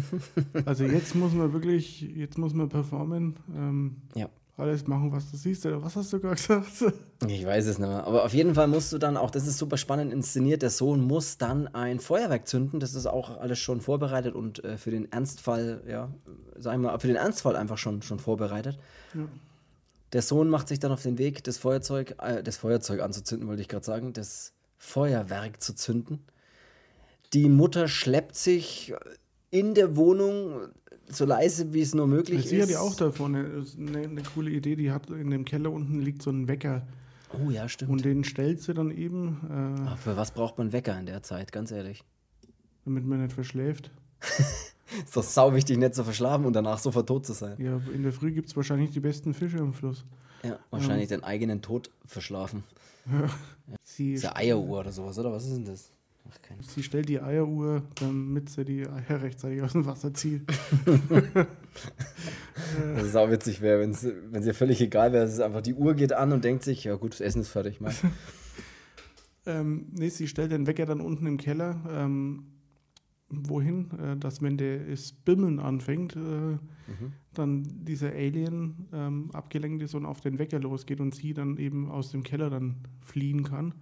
Also jetzt muss man wirklich, jetzt muss man performen. Ähm, ja. Alles machen, was du siehst. Oder was hast du gerade gesagt? Ich weiß es nicht mehr. Aber auf jeden Fall musst du dann auch, das ist super spannend inszeniert, der Sohn muss dann ein Feuerwerk zünden. Das ist auch alles schon vorbereitet und äh, für den Ernstfall, ja, sagen wir mal, für den Ernstfall einfach schon, schon vorbereitet. Ja. Der Sohn macht sich dann auf den Weg, das Feuerzeug, äh, das Feuerzeug anzuzünden, wollte ich gerade sagen, das Feuerwerk zu zünden. Die Mutter schleppt sich in der Wohnung so leise, wie es nur möglich Sie ist. hat ja auch da vorne ist eine, eine coole Idee. Die hat in dem Keller unten liegt so ein Wecker. Oh ja, stimmt. Und den stellt sie dann eben, äh, Ah, für was braucht man Wecker in der Zeit, ganz ehrlich? damit man nicht verschläft. Ist doch sau wichtig, nicht zu verschlafen und danach sofort tot zu sein. Ja, in der Früh gibt es wahrscheinlich die besten Fische im Fluss. Ja, wahrscheinlich den eigenen Tod verschlafen. Sie, Das ist ja Eieruhr oder sowas, oder? Was ist denn das? Ach, keine sie stellt die Eieruhr, damit sie die Eier rechtzeitig aus dem Wasser zieht. Das ist auch witzig wäre, wenn es ihr völlig egal wäre. Es ist einfach, die Uhr geht an und denkt sich, ja gut, das Essen ist fertig. Mal. Ähm, nee, sie stellt den Wecker dann unten im Keller. Ähm, wohin? Äh, dass, wenn der das Bimmeln anfängt, äh, dann dieser Alien ähm, abgelenkt ist und auf den Wecker losgeht und sie dann eben aus dem Keller dann fliehen kann.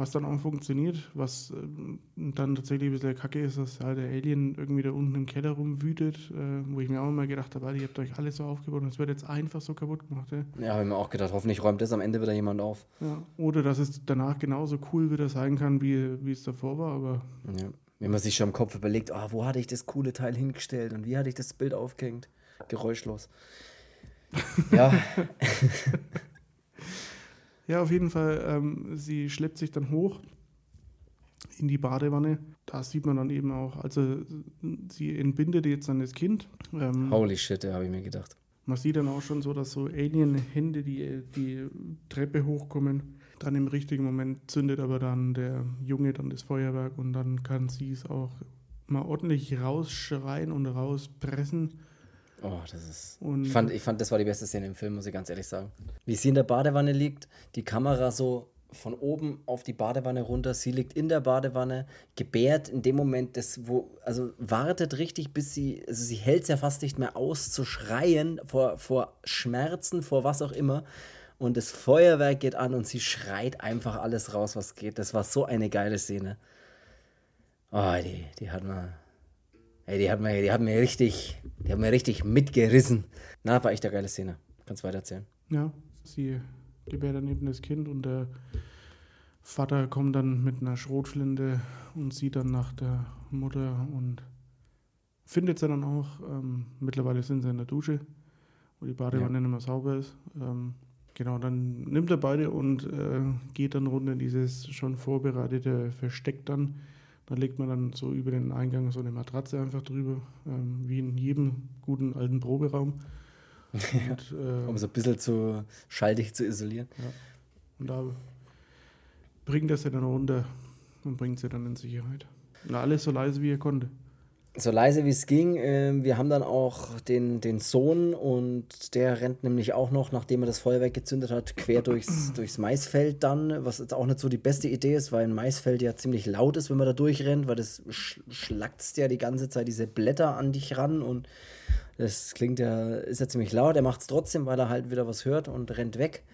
Was dann auch funktioniert, was ähm, dann tatsächlich ein bisschen kacke ist, dass halt der Alien irgendwie da unten im Keller rumwütet, äh, wo ich mir auch immer gedacht habe, ihr habt euch alles so aufgebaut und es wird jetzt einfach so kaputt gemacht. Ja? Ja, habe ich mir auch gedacht, hoffentlich räumt das am Ende wieder jemand auf. Ja, oder dass es danach genauso cool wieder sein kann, wie, wie es davor war, aber Ja. Wenn man sich schon im Kopf überlegt, ah, wo hatte ich das coole Teil hingestellt und wie hatte ich das Bild aufgehängt? Geräuschlos. Ja, ja, auf jeden Fall, ähm, sie schleppt sich dann hoch in die Badewanne. Da sieht man dann eben auch, also sie entbindet jetzt dann das Kind. Ähm, holy shit, ja, habe ich mir gedacht. man sieht dann auch schon so, dass so Alien-Hände die, die Treppe hochkommen. Dann im richtigen Moment zündet aber dann der Junge dann das Feuerwerk und dann kann sie es auch mal ordentlich rausschreien und rauspressen. Oh, das ist. Und Ich fand, ich fand, das war die beste Szene im Film, muss ich ganz ehrlich sagen. Wie sie in der Badewanne liegt, die Kamera so von oben auf die Badewanne runter, sie liegt in der Badewanne, gebärt in dem Moment, das, wo, also wartet richtig, bis sie, also sie hält es ja fast nicht mehr aus zu schreien vor, vor Schmerzen, vor was auch immer. Und das Feuerwerk geht an und sie schreit einfach alles raus, was geht. Das war so eine geile Szene. Oh, die, die hat man. Ey, die hat mir, die hat mir richtig, die hat mir richtig mitgerissen. Na, war echt eine geile Szene. Kannst weiter erzählen. Ja, sie gebärt dann eben das Kind und der Vater kommt dann mit einer Schrotflinte und sieht dann nach der Mutter und findet sie dann auch. Ähm, mittlerweile sind sie in der Dusche, wo die Badewanne nicht mehr sauber ist. Ähm, genau, dann nimmt er beide und äh, geht dann runter in dieses schon vorbereitete Versteck dann. Da legt man dann so über den Eingang so eine Matratze einfach drüber, ähm, wie in jedem guten alten Proberaum. Und, äh, Um so ein bisschen zu schaltig zu isolieren. und da bringt er sie dann runter und bringt sie dann in Sicherheit. Und alles so leise, wie er konnte. So leise wie es ging. ähm, wir haben dann auch den, den Sohn und der rennt nämlich auch noch, nachdem er das Feuerwerk gezündet hat, quer durchs, durchs Maisfeld dann, was jetzt auch nicht so die beste Idee ist, weil ein Maisfeld ja ziemlich laut ist, wenn man da durchrennt, weil das sch schlackt ja die ganze Zeit diese Blätter an dich ran und das klingt ja, ist ja ziemlich laut. Er macht es trotzdem, weil er halt wieder was hört und rennt weg.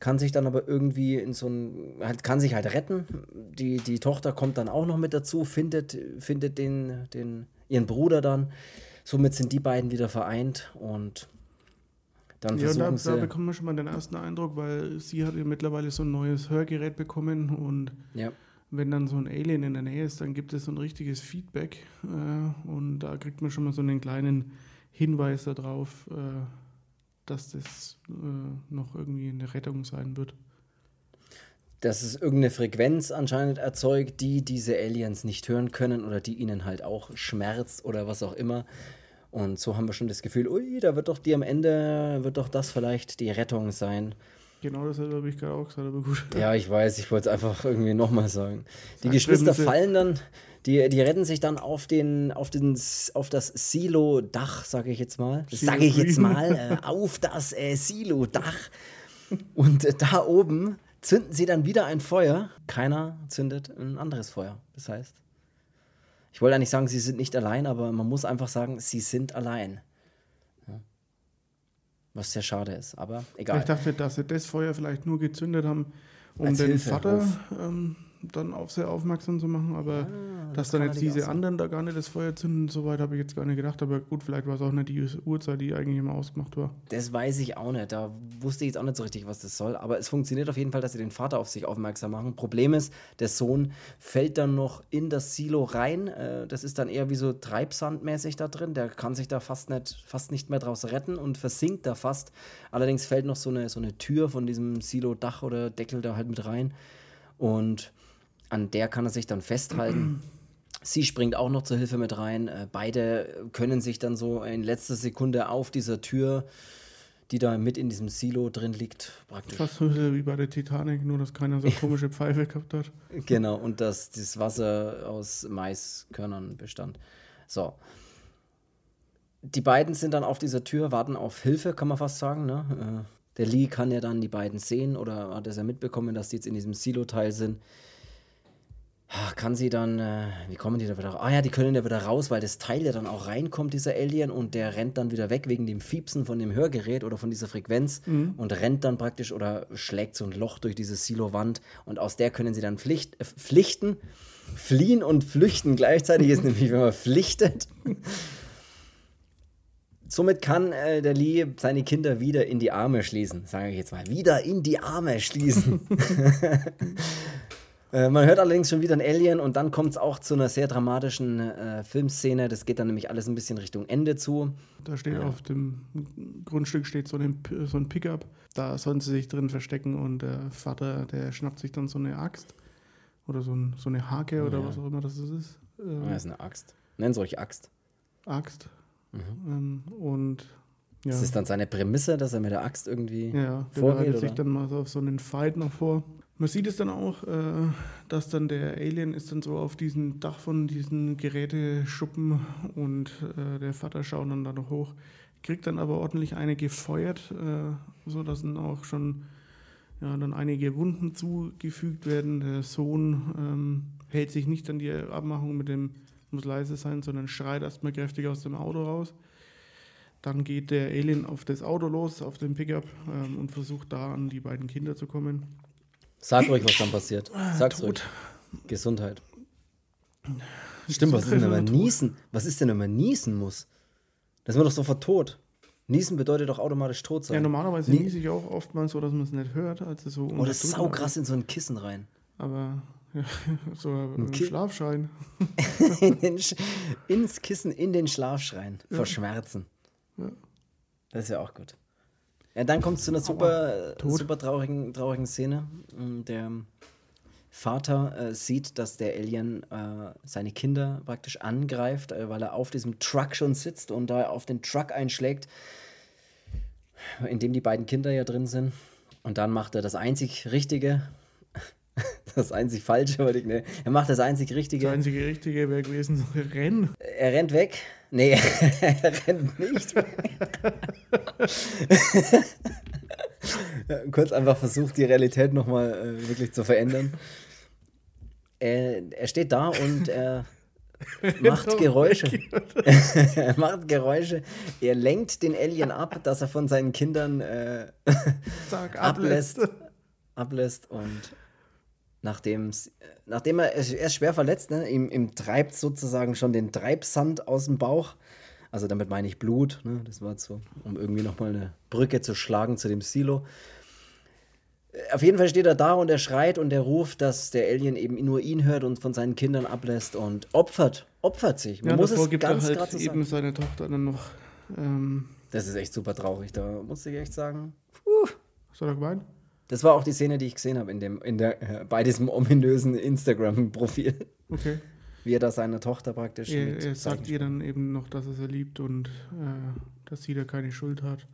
Kann sich dann aber irgendwie in so ein, halt, kann sich halt retten. Die, die Tochter kommt dann auch noch mit dazu, findet, findet den, den, ihren Bruder dann. Somit sind die beiden wieder vereint und dann Ja, da, versuchen da sie. bekommt man schon mal den ersten Eindruck, weil sie hat ja mittlerweile so ein neues Hörgerät bekommen und Ja, wenn dann so ein Alien in der Nähe ist, dann gibt es so ein richtiges Feedback äh, und da kriegt man schon mal so einen kleinen Hinweis darauf, äh, dass das äh, noch irgendwie eine Rettung sein wird. Dass es irgendeine Frequenz anscheinend erzeugt, die diese Aliens nicht hören können oder die ihnen halt auch schmerzt oder was auch immer. Und so haben wir schon das Gefühl, ui, da wird doch die am Ende, wird doch das vielleicht die Rettung sein. Genau das habe ich gerade auch gesagt, aber gut. Ja, ich weiß, ich wollte es einfach irgendwie nochmal sagen. Die Sag Geschwister fallen dann, die, die retten sich dann auf, den, auf, den, auf das Silo-Dach, sage ich jetzt mal. Sage ich jetzt mal, äh, auf das äh, Silo-Dach. Und äh, da oben zünden sie dann wieder ein Feuer. Keiner zündet ein anderes Feuer. Das heißt, ich wollte eigentlich sagen, sie sind nicht allein, aber man muss einfach sagen, sie sind allein. Was sehr schade ist, aber egal. Ich dachte, dass sie das Feuer vielleicht nur gezündet haben, um Als den Hilfe Vater ähm, dann auf sehr aufmerksam zu machen, aber ah, dass dann jetzt diese anderen da gar nicht das Feuer zünden, soweit habe ich jetzt gar nicht gedacht, aber gut, vielleicht war es auch nicht die Uhrzeit, die eigentlich immer ausgemacht war. Das weiß ich auch nicht, da wusste ich jetzt auch nicht so richtig, was das soll, aber es funktioniert auf jeden Fall, dass sie den Vater auf sich aufmerksam machen. Problem ist, der Sohn fällt dann noch in das Silo rein, äh, das ist dann eher wie so Treibsandmäßig da drin, der kann sich da fast nicht, fast nicht mehr draus retten und versinkt da fast. Allerdings fällt noch so eine, so eine Tür von diesem Silo-Dach oder Deckel da halt mit rein und an der kann er sich dann festhalten. Sie springt auch noch zur Hilfe mit rein. Äh, beide können sich dann so in letzter Sekunde auf dieser Tür, die da mit in diesem Silo drin liegt, praktisch. Fast so wie bei der Titanic, nur dass keiner so komische Pfeife gehabt hat. Genau, und dass das Wasser aus Maiskörnern bestand. So. Die beiden sind dann auf dieser Tür, warten auf Hilfe, kann man fast sagen. Ne? Äh, der Lee kann ja dann die beiden sehen oder hat es ja mitbekommen, dass die jetzt in diesem Silo-Teil sind kann sie dann, äh, wie kommen die da wieder raus? Ah ja, die können ja wieder raus, weil das Teil ja dann auch reinkommt, dieser Alien, und der rennt dann wieder weg wegen dem Fiepsen von dem Hörgerät oder von dieser Frequenz mhm. und rennt dann praktisch oder schlägt so ein Loch durch diese Silo-Wand und aus der können sie dann Pflicht, äh, pflichten, fliehen und flüchten gleichzeitig ist nämlich, wenn man pflichtet. Somit kann äh, der Lee seine Kinder wieder in die Arme schließen, sage ich jetzt mal. Wieder in die Arme schließen. Äh, man hört allerdings schon wieder ein Alien und dann kommt es auch zu einer sehr dramatischen äh, Filmszene. Das geht dann nämlich alles ein bisschen Richtung Ende zu. Da steht ja. auf dem Grundstück steht so ein, so ein Pickup. Da sollen sie sich drin verstecken und der Vater, der schnappt sich dann so eine Axt oder so, ein, so eine Hake ja. oder was auch immer das ist. Ähm, ja, ist eine Axt. Nennen Sie euch Axt. Axt. Mhm. Ähm, und ja. Ist das dann seine Prämisse, dass er mit der Axt irgendwie ja, der vorgeht? Ja, sich dann mal so auf so einen Fight noch vor. Man sieht es dann auch, äh, dass dann der Alien ist dann so auf diesem Dach von diesen Geräteschuppen und äh, der Vater schaut dann da noch hoch, kriegt dann aber ordentlich eine gefeuert, äh, so dass dann auch schon ja, dann einige Wunden zugefügt werden. Der Sohn ähm, hält sich nicht an die Abmachung mit dem muss leise sein, sondern schreit erstmal kräftig aus dem Auto raus. Dann geht der Alien auf das Auto los, auf den Pickup ähm, und versucht da an die beiden Kinder zu kommen. Sag ruhig, was dann passiert. Sag's ruhig. Gesundheit. Stimmt, was ist denn, wenn man niesen? Was ist denn, wenn man niesen muss? Das ist man doch sofort tot. Niesen bedeutet doch automatisch tot sein. Ja, normalerweise Nie niese ich auch oftmals so, dass man es nicht hört. Also so oh, das ist saukrass in so ein Kissen rein. Aber ja, so ein, ein Schlafschein. in ins Kissen, in den Schlafschrein. Ja. Vor Schmerzen. Ja. Das ist ja auch gut. Ja, dann kommt es zu einer super, super traurigen, traurigen Szene. Mm, der Vater äh, sieht, dass der Alien äh, seine Kinder praktisch angreift, äh, weil er auf diesem Truck schon sitzt und da auf den Truck einschlägt, in dem die beiden Kinder ja drin sind. Und dann macht er das einzig Richtige, das einzig Falsche, wollte ich, ne? Er macht das einzig Richtige. Das einzige Richtige wäre gewesen, rennen. Er rennt weg. Nee, er rennt nicht. Kurz einfach versucht, die Realität nochmal äh, wirklich zu verändern. Er, er steht da und er macht Geräusche. er macht Geräusche. Er lenkt den Alien ab, dass er von seinen Kindern äh, Sag, ablässt. ablässt und nachdem, nachdem er, er ist schwer verletzt, ne, ihm, ihm treibt sozusagen schon den Treibsand aus dem Bauch. Also damit meine ich Blut. Ne, das war so, um irgendwie nochmal eine Brücke zu schlagen zu dem Silo. Auf jeden Fall steht er da und er schreit und er ruft, dass der Alien eben nur ihn hört und von seinen Kindern ablässt und opfert, opfert sich. Man ja, muss es gibt ganz er halt eben seine Tochter dann noch. Ähm das ist echt super traurig, da muss ich echt sagen. Puh. Hast du da gemeint? Das war auch die Szene, die ich gesehen habe in dem, in der, äh, bei diesem ominösen Instagram-Profil. Okay. Wie er da seine Tochter praktisch. Er, er sagt ihr dann eben noch, dass er sie liebt und äh, dass sie da keine Schuld hat.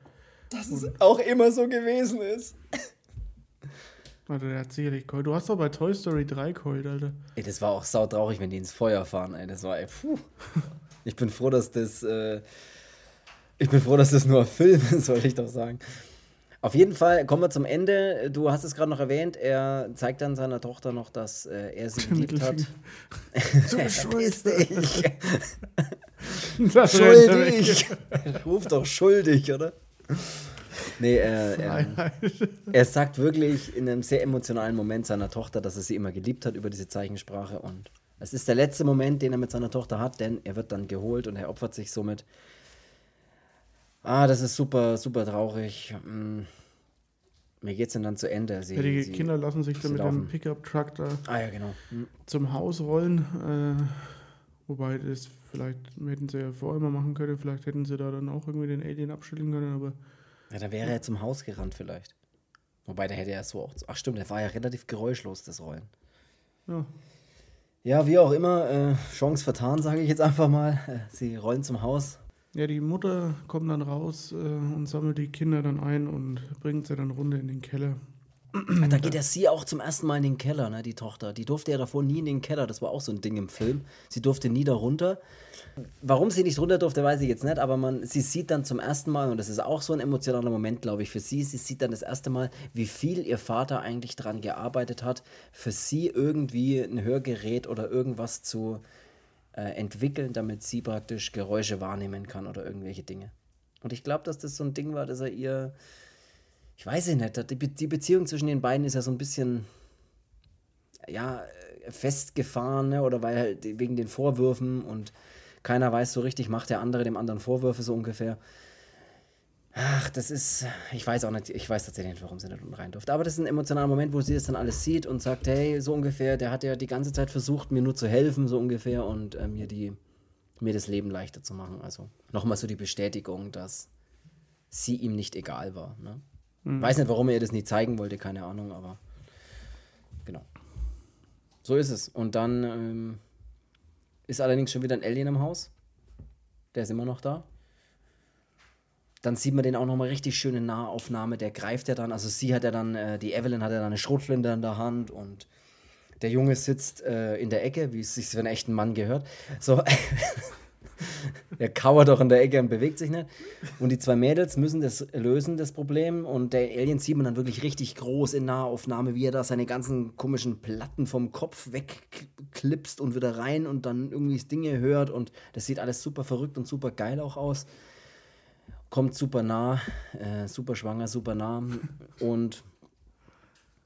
Dass und es auch immer so gewesen ist. Alter, der hat sicherlich geheult. Du hast doch bei Toy Story 3 geheult, Alter. Ey, das war auch sautraurig, wenn die ins Feuer fahren, ey. Das war, ey, puh. Ich bin froh, dass das, äh, ich bin froh, dass das nur ein Film ist, soll ich doch sagen. Auf jeden Fall kommen wir zum Ende. Du hast es gerade noch erwähnt. Er zeigt dann seiner Tochter noch, dass äh, er sie geliebt hat. So schuldig. schuldig. Ruf doch schuldig, oder? Nee, er, er, er, sagt wirklich in einem sehr emotionalen Moment seiner Tochter, dass er sie immer geliebt hat über diese Zeichensprache. Und es ist der letzte Moment, den er mit seiner Tochter hat, denn er wird dann geholt und er opfert sich somit. Ah, das ist super, super traurig. Hm. Mir geht es dann zu Ende. Sie, ja, die sie, Kinder lassen sich dann mit laufen. dem Pickup-Truck da ah, ja, genau. hm. zum Haus rollen. Äh, wobei das vielleicht hätten sie ja vorher mal machen können. Vielleicht hätten sie da dann auch irgendwie den Alien abschütteln können. Aber ja, da wäre er zum Haus gerannt vielleicht. Wobei, der hätte ja so auch. Ach stimmt, der war ja relativ geräuschlos, das Rollen. Ja. Ja, wie auch immer, äh, Chance vertan, sage ich jetzt einfach mal. Äh, sie rollen zum Haus. Ja, die Mutter kommt dann raus äh, und sammelt die Kinder dann ein und bringt sie dann runter in den Keller. Da geht ja sie auch zum ersten Mal in den Keller, ne, die Tochter. Die durfte ja davor nie in den Keller. Das war auch so ein Ding im Film. Sie durfte nie da runter. Warum sie nicht runter durfte, weiß ich jetzt nicht, aber man, sie sieht dann zum ersten Mal, und das ist auch so ein emotionaler Moment, glaube ich, für sie, sie sieht dann das erste Mal, wie viel ihr Vater eigentlich daran gearbeitet hat, für sie irgendwie ein Hörgerät oder irgendwas zu äh, entwickeln, damit sie praktisch Geräusche wahrnehmen kann oder irgendwelche Dinge. Und ich glaube, dass das so ein Ding war, dass er ihr, ich weiß nicht, die, Be die Beziehung zwischen den beiden ist ja so ein bisschen, ja, festgefahren, ne? oder weil halt wegen den Vorwürfen und keiner weiß so richtig, macht der andere dem anderen Vorwürfe so ungefähr. Ach, das ist, ich weiß auch nicht, ich weiß tatsächlich nicht, warum sie da unten rein durfte. Aber das ist ein emotionaler Moment, wo sie das dann alles sieht und sagt, hey, so ungefähr, der hat ja die ganze Zeit versucht, mir nur zu helfen, so ungefähr, und äh, mir die, mir das Leben leichter zu machen. Also nochmal so die Bestätigung, dass sie ihm nicht egal war. Ne? Mhm. Weiß nicht, warum er ihr das nicht zeigen wollte, keine Ahnung, aber genau. So ist es. Und dann ähm, ist allerdings schon wieder ein Alien im Haus. Der ist immer noch da. Dann sieht man den auch nochmal richtig schön in Nahaufnahme. Der greift ja dann, also sie hat ja dann, äh, die Evelyn hat ja dann eine Schrotflinte in der Hand und der Junge sitzt äh, in der Ecke, wie es sich für einen echten Mann gehört. So, er kauert doch in der Ecke und bewegt sich nicht. Und die zwei Mädels müssen das lösen, das Problem. Und der Alien sieht man dann wirklich richtig groß in Nahaufnahme, wie er da seine ganzen komischen Platten vom Kopf wegklipst und wieder rein und dann irgendwie Dinge hört. Und das sieht alles super verrückt und super geil auch aus. Kommt super nah, äh, super schwanger, super nah. Und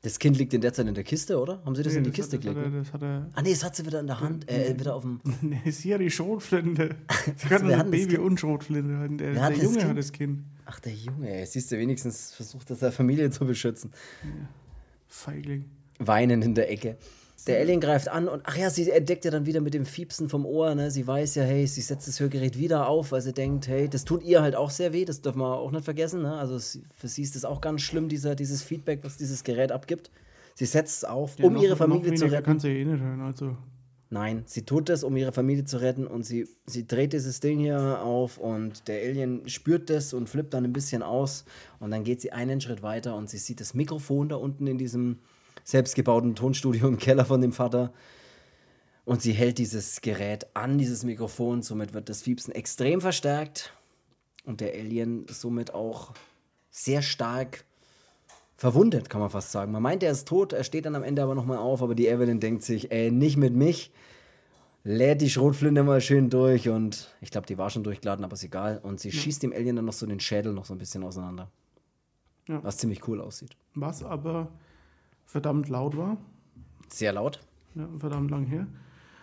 das Kind liegt in der Zeit in der Kiste, oder? Haben Sie das nee, in die das Kiste gelegt? Er, das hat er, ah, nee, das hat sie wieder in der Hand, äh, wieder auf dem. nee, ist hier die Schrotflinte. Sie kann das Baby und Schrotflinte. Der, der Junge kind? hat das Kind. Ach, der Junge, ey. Siehst du, wenigstens versucht das seine Familie zu beschützen. Ja. Feigling. Weinen in der Ecke. Der Alien greift an und ach ja, sie entdeckt ja dann wieder mit dem Fiepsen vom Ohr, ne? Sie weiß ja, hey, sie setzt das Hörgerät wieder auf, weil sie denkt, hey, das tut ihr halt auch sehr weh, das dürfen wir auch nicht vergessen, ne? Also für sie ist das auch ganz schlimm, dieser, dieses Feedback, was dieses Gerät abgibt. Sie setzt es auf, ja, um noch, ihre Familie zu retten. Kann sie eh nicht hören, also. Nein, sie tut das, um ihre Familie zu retten und sie, sie dreht dieses Ding hier auf und der Alien spürt das und flippt dann ein bisschen aus und dann geht sie einen Schritt weiter und sie sieht das Mikrofon da unten in diesem selbstgebauten Tonstudio im Keller von dem Vater. Und sie hält dieses Gerät an, dieses Mikrofon. Somit wird das Fiepsen extrem verstärkt. Und der Alien somit auch sehr stark verwundet, kann man fast sagen. Man meint, er ist tot, er steht dann am Ende aber nochmal auf, aber die Evelyn denkt sich, ey, nicht mit mich. Lädt die Schrotflinte mal schön durch und ich glaube, die war schon durchgeladen, aber ist egal. Und sie ja. schießt dem Alien dann noch so den Schädel noch so ein bisschen auseinander. Ja. Was ziemlich cool aussieht. Was aber verdammt laut war. Sehr laut. Ja, verdammt lang her.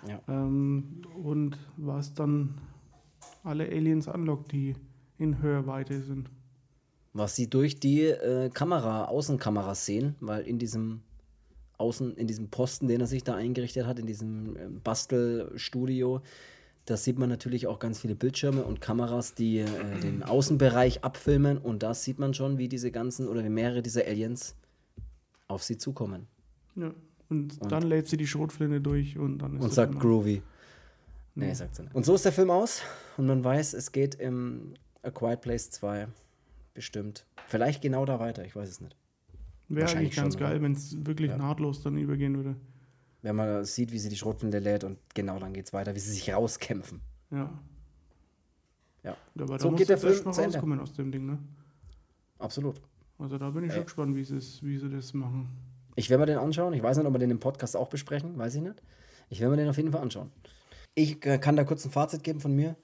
Ja. Ähm, und was dann alle Aliens anlockt, die in Hörweite sind. was sie durch die äh, Kamera, Außenkameras sehen, weil in diesem Außen, in diesem Posten, den er sich da eingerichtet hat, in diesem äh, Bastelstudio, da sieht man natürlich auch ganz viele Bildschirme und Kameras, die äh, den Außenbereich abfilmen und da sieht man schon, wie diese ganzen oder wie mehrere dieser Aliens auf sie zukommen. Ja. Und, und dann lädt sie die Schrotflinte durch und dann ist Und sagt Groovy. Nee, sagt sie nicht. Und so ist der Film aus und man weiß, es geht im A Quiet Place 2 bestimmt. Vielleicht genau da weiter, ich weiß es nicht. Wäre eigentlich ganz schon, geil, wenn es wirklich ja. nahtlos dann übergehen würde. Wenn man sieht, wie sie die Schrotflinte lädt und genau dann geht es weiter, wie sie sich rauskämpfen. Ja. Ja. Aber so geht der Film noch rauskommen aus dem Ding, ne? Absolut. Also da bin ich äh. schon gespannt, wie sie, wie sie das machen. Ich werde mir den anschauen. Ich weiß nicht, ob wir den im Podcast auch besprechen, weiß ich nicht. Ich werde mir den auf jeden Fall anschauen. Ich äh, kann da kurz ein Fazit geben von mir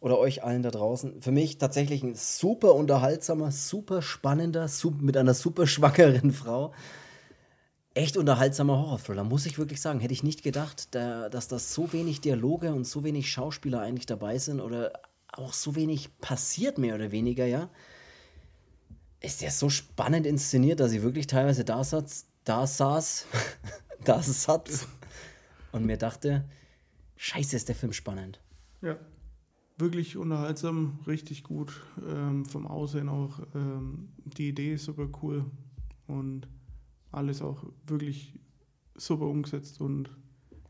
oder euch allen da draußen. Für mich tatsächlich ein super unterhaltsamer, super spannender, super, mit einer super schwangeren Frau. Echt unterhaltsamer Horrorthriller, muss ich wirklich sagen. Hätte ich nicht gedacht, da, dass das so wenig Dialoge und so wenig Schauspieler eigentlich dabei sind oder auch so wenig passiert, mehr oder weniger, ja. Ist der so spannend inszeniert, dass ich wirklich teilweise da saß, da saß, da saß und mir dachte, scheiße, ist der Film spannend. Ja wirklich unterhaltsam, richtig gut. Ähm, vom Aussehen auch. Ähm, die Idee ist super cool und alles auch wirklich super umgesetzt und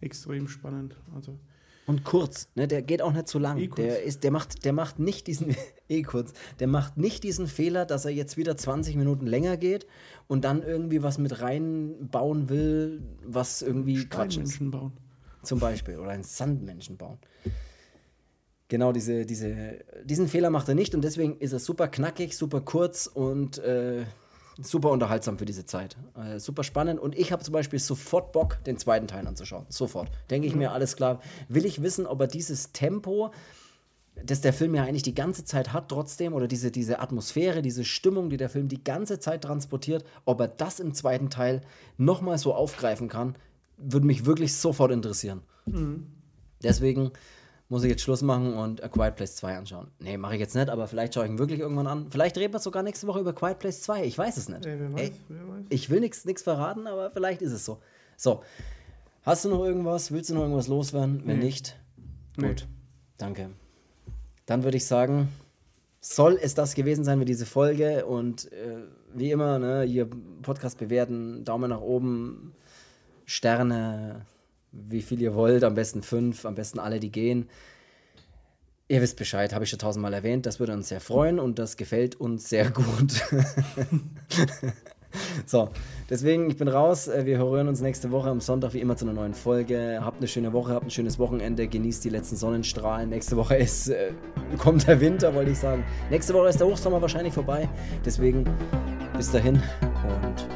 extrem spannend. Also und kurz, ne? Der geht auch nicht zu lang. E der ist, der macht, der macht nicht diesen eh kurz. Der macht nicht diesen Fehler, dass er jetzt wieder 20 Minuten länger geht und dann irgendwie was mit reinbauen will, was irgendwie Quatsch ist. bauen. Zum Beispiel oder einen Sandmenschen bauen. Genau, diese, diese, diesen Fehler macht er nicht und deswegen ist er super knackig, super kurz und äh, super unterhaltsam für diese Zeit. Äh, super spannend und ich habe zum Beispiel sofort Bock, den zweiten Teil anzuschauen. Sofort. Denke ich mhm. mir, alles klar. Will ich wissen, ob er dieses Tempo, das der Film ja eigentlich die ganze Zeit hat, trotzdem, oder diese, diese Atmosphäre, diese Stimmung, die der Film die ganze Zeit transportiert, ob er das im zweiten Teil nochmal so aufgreifen kann, würde mich wirklich sofort interessieren. Mhm. Deswegen muss ich jetzt Schluss machen und A Quiet Place 2 anschauen. Nee, mache ich jetzt nicht, aber vielleicht schaue ich ihn wirklich irgendwann an. Vielleicht reden wir sogar nächste Woche über Quiet Place 2. Ich weiß es nicht. Ey, wer weiß, Ey, wer weiß. Ich will nichts verraten, aber vielleicht ist es so. So, hast du noch irgendwas? Willst du noch irgendwas loswerden? Wenn nee. nicht, gut. Nee. Danke. Dann würde ich sagen, soll es das gewesen sein mit dieser Folge und äh, wie immer, ne, hier Podcast bewerten, Daumen nach oben, Sterne, wie viel ihr wollt, am besten fünf, am besten alle, die gehen. Ihr wisst Bescheid, habe ich schon tausendmal erwähnt. Das würde uns sehr freuen und das gefällt uns sehr gut. so, deswegen, ich bin raus. Äh, wir hören uns nächste Woche am Sonntag wie immer zu einer neuen Folge. Habt eine schöne Woche, habt ein schönes Wochenende, genießt die letzten Sonnenstrahlen. Nächste Woche ist, äh, kommt der Winter, wollte ich sagen. Nächste Woche ist der Hochsommer wahrscheinlich vorbei. Deswegen bis dahin und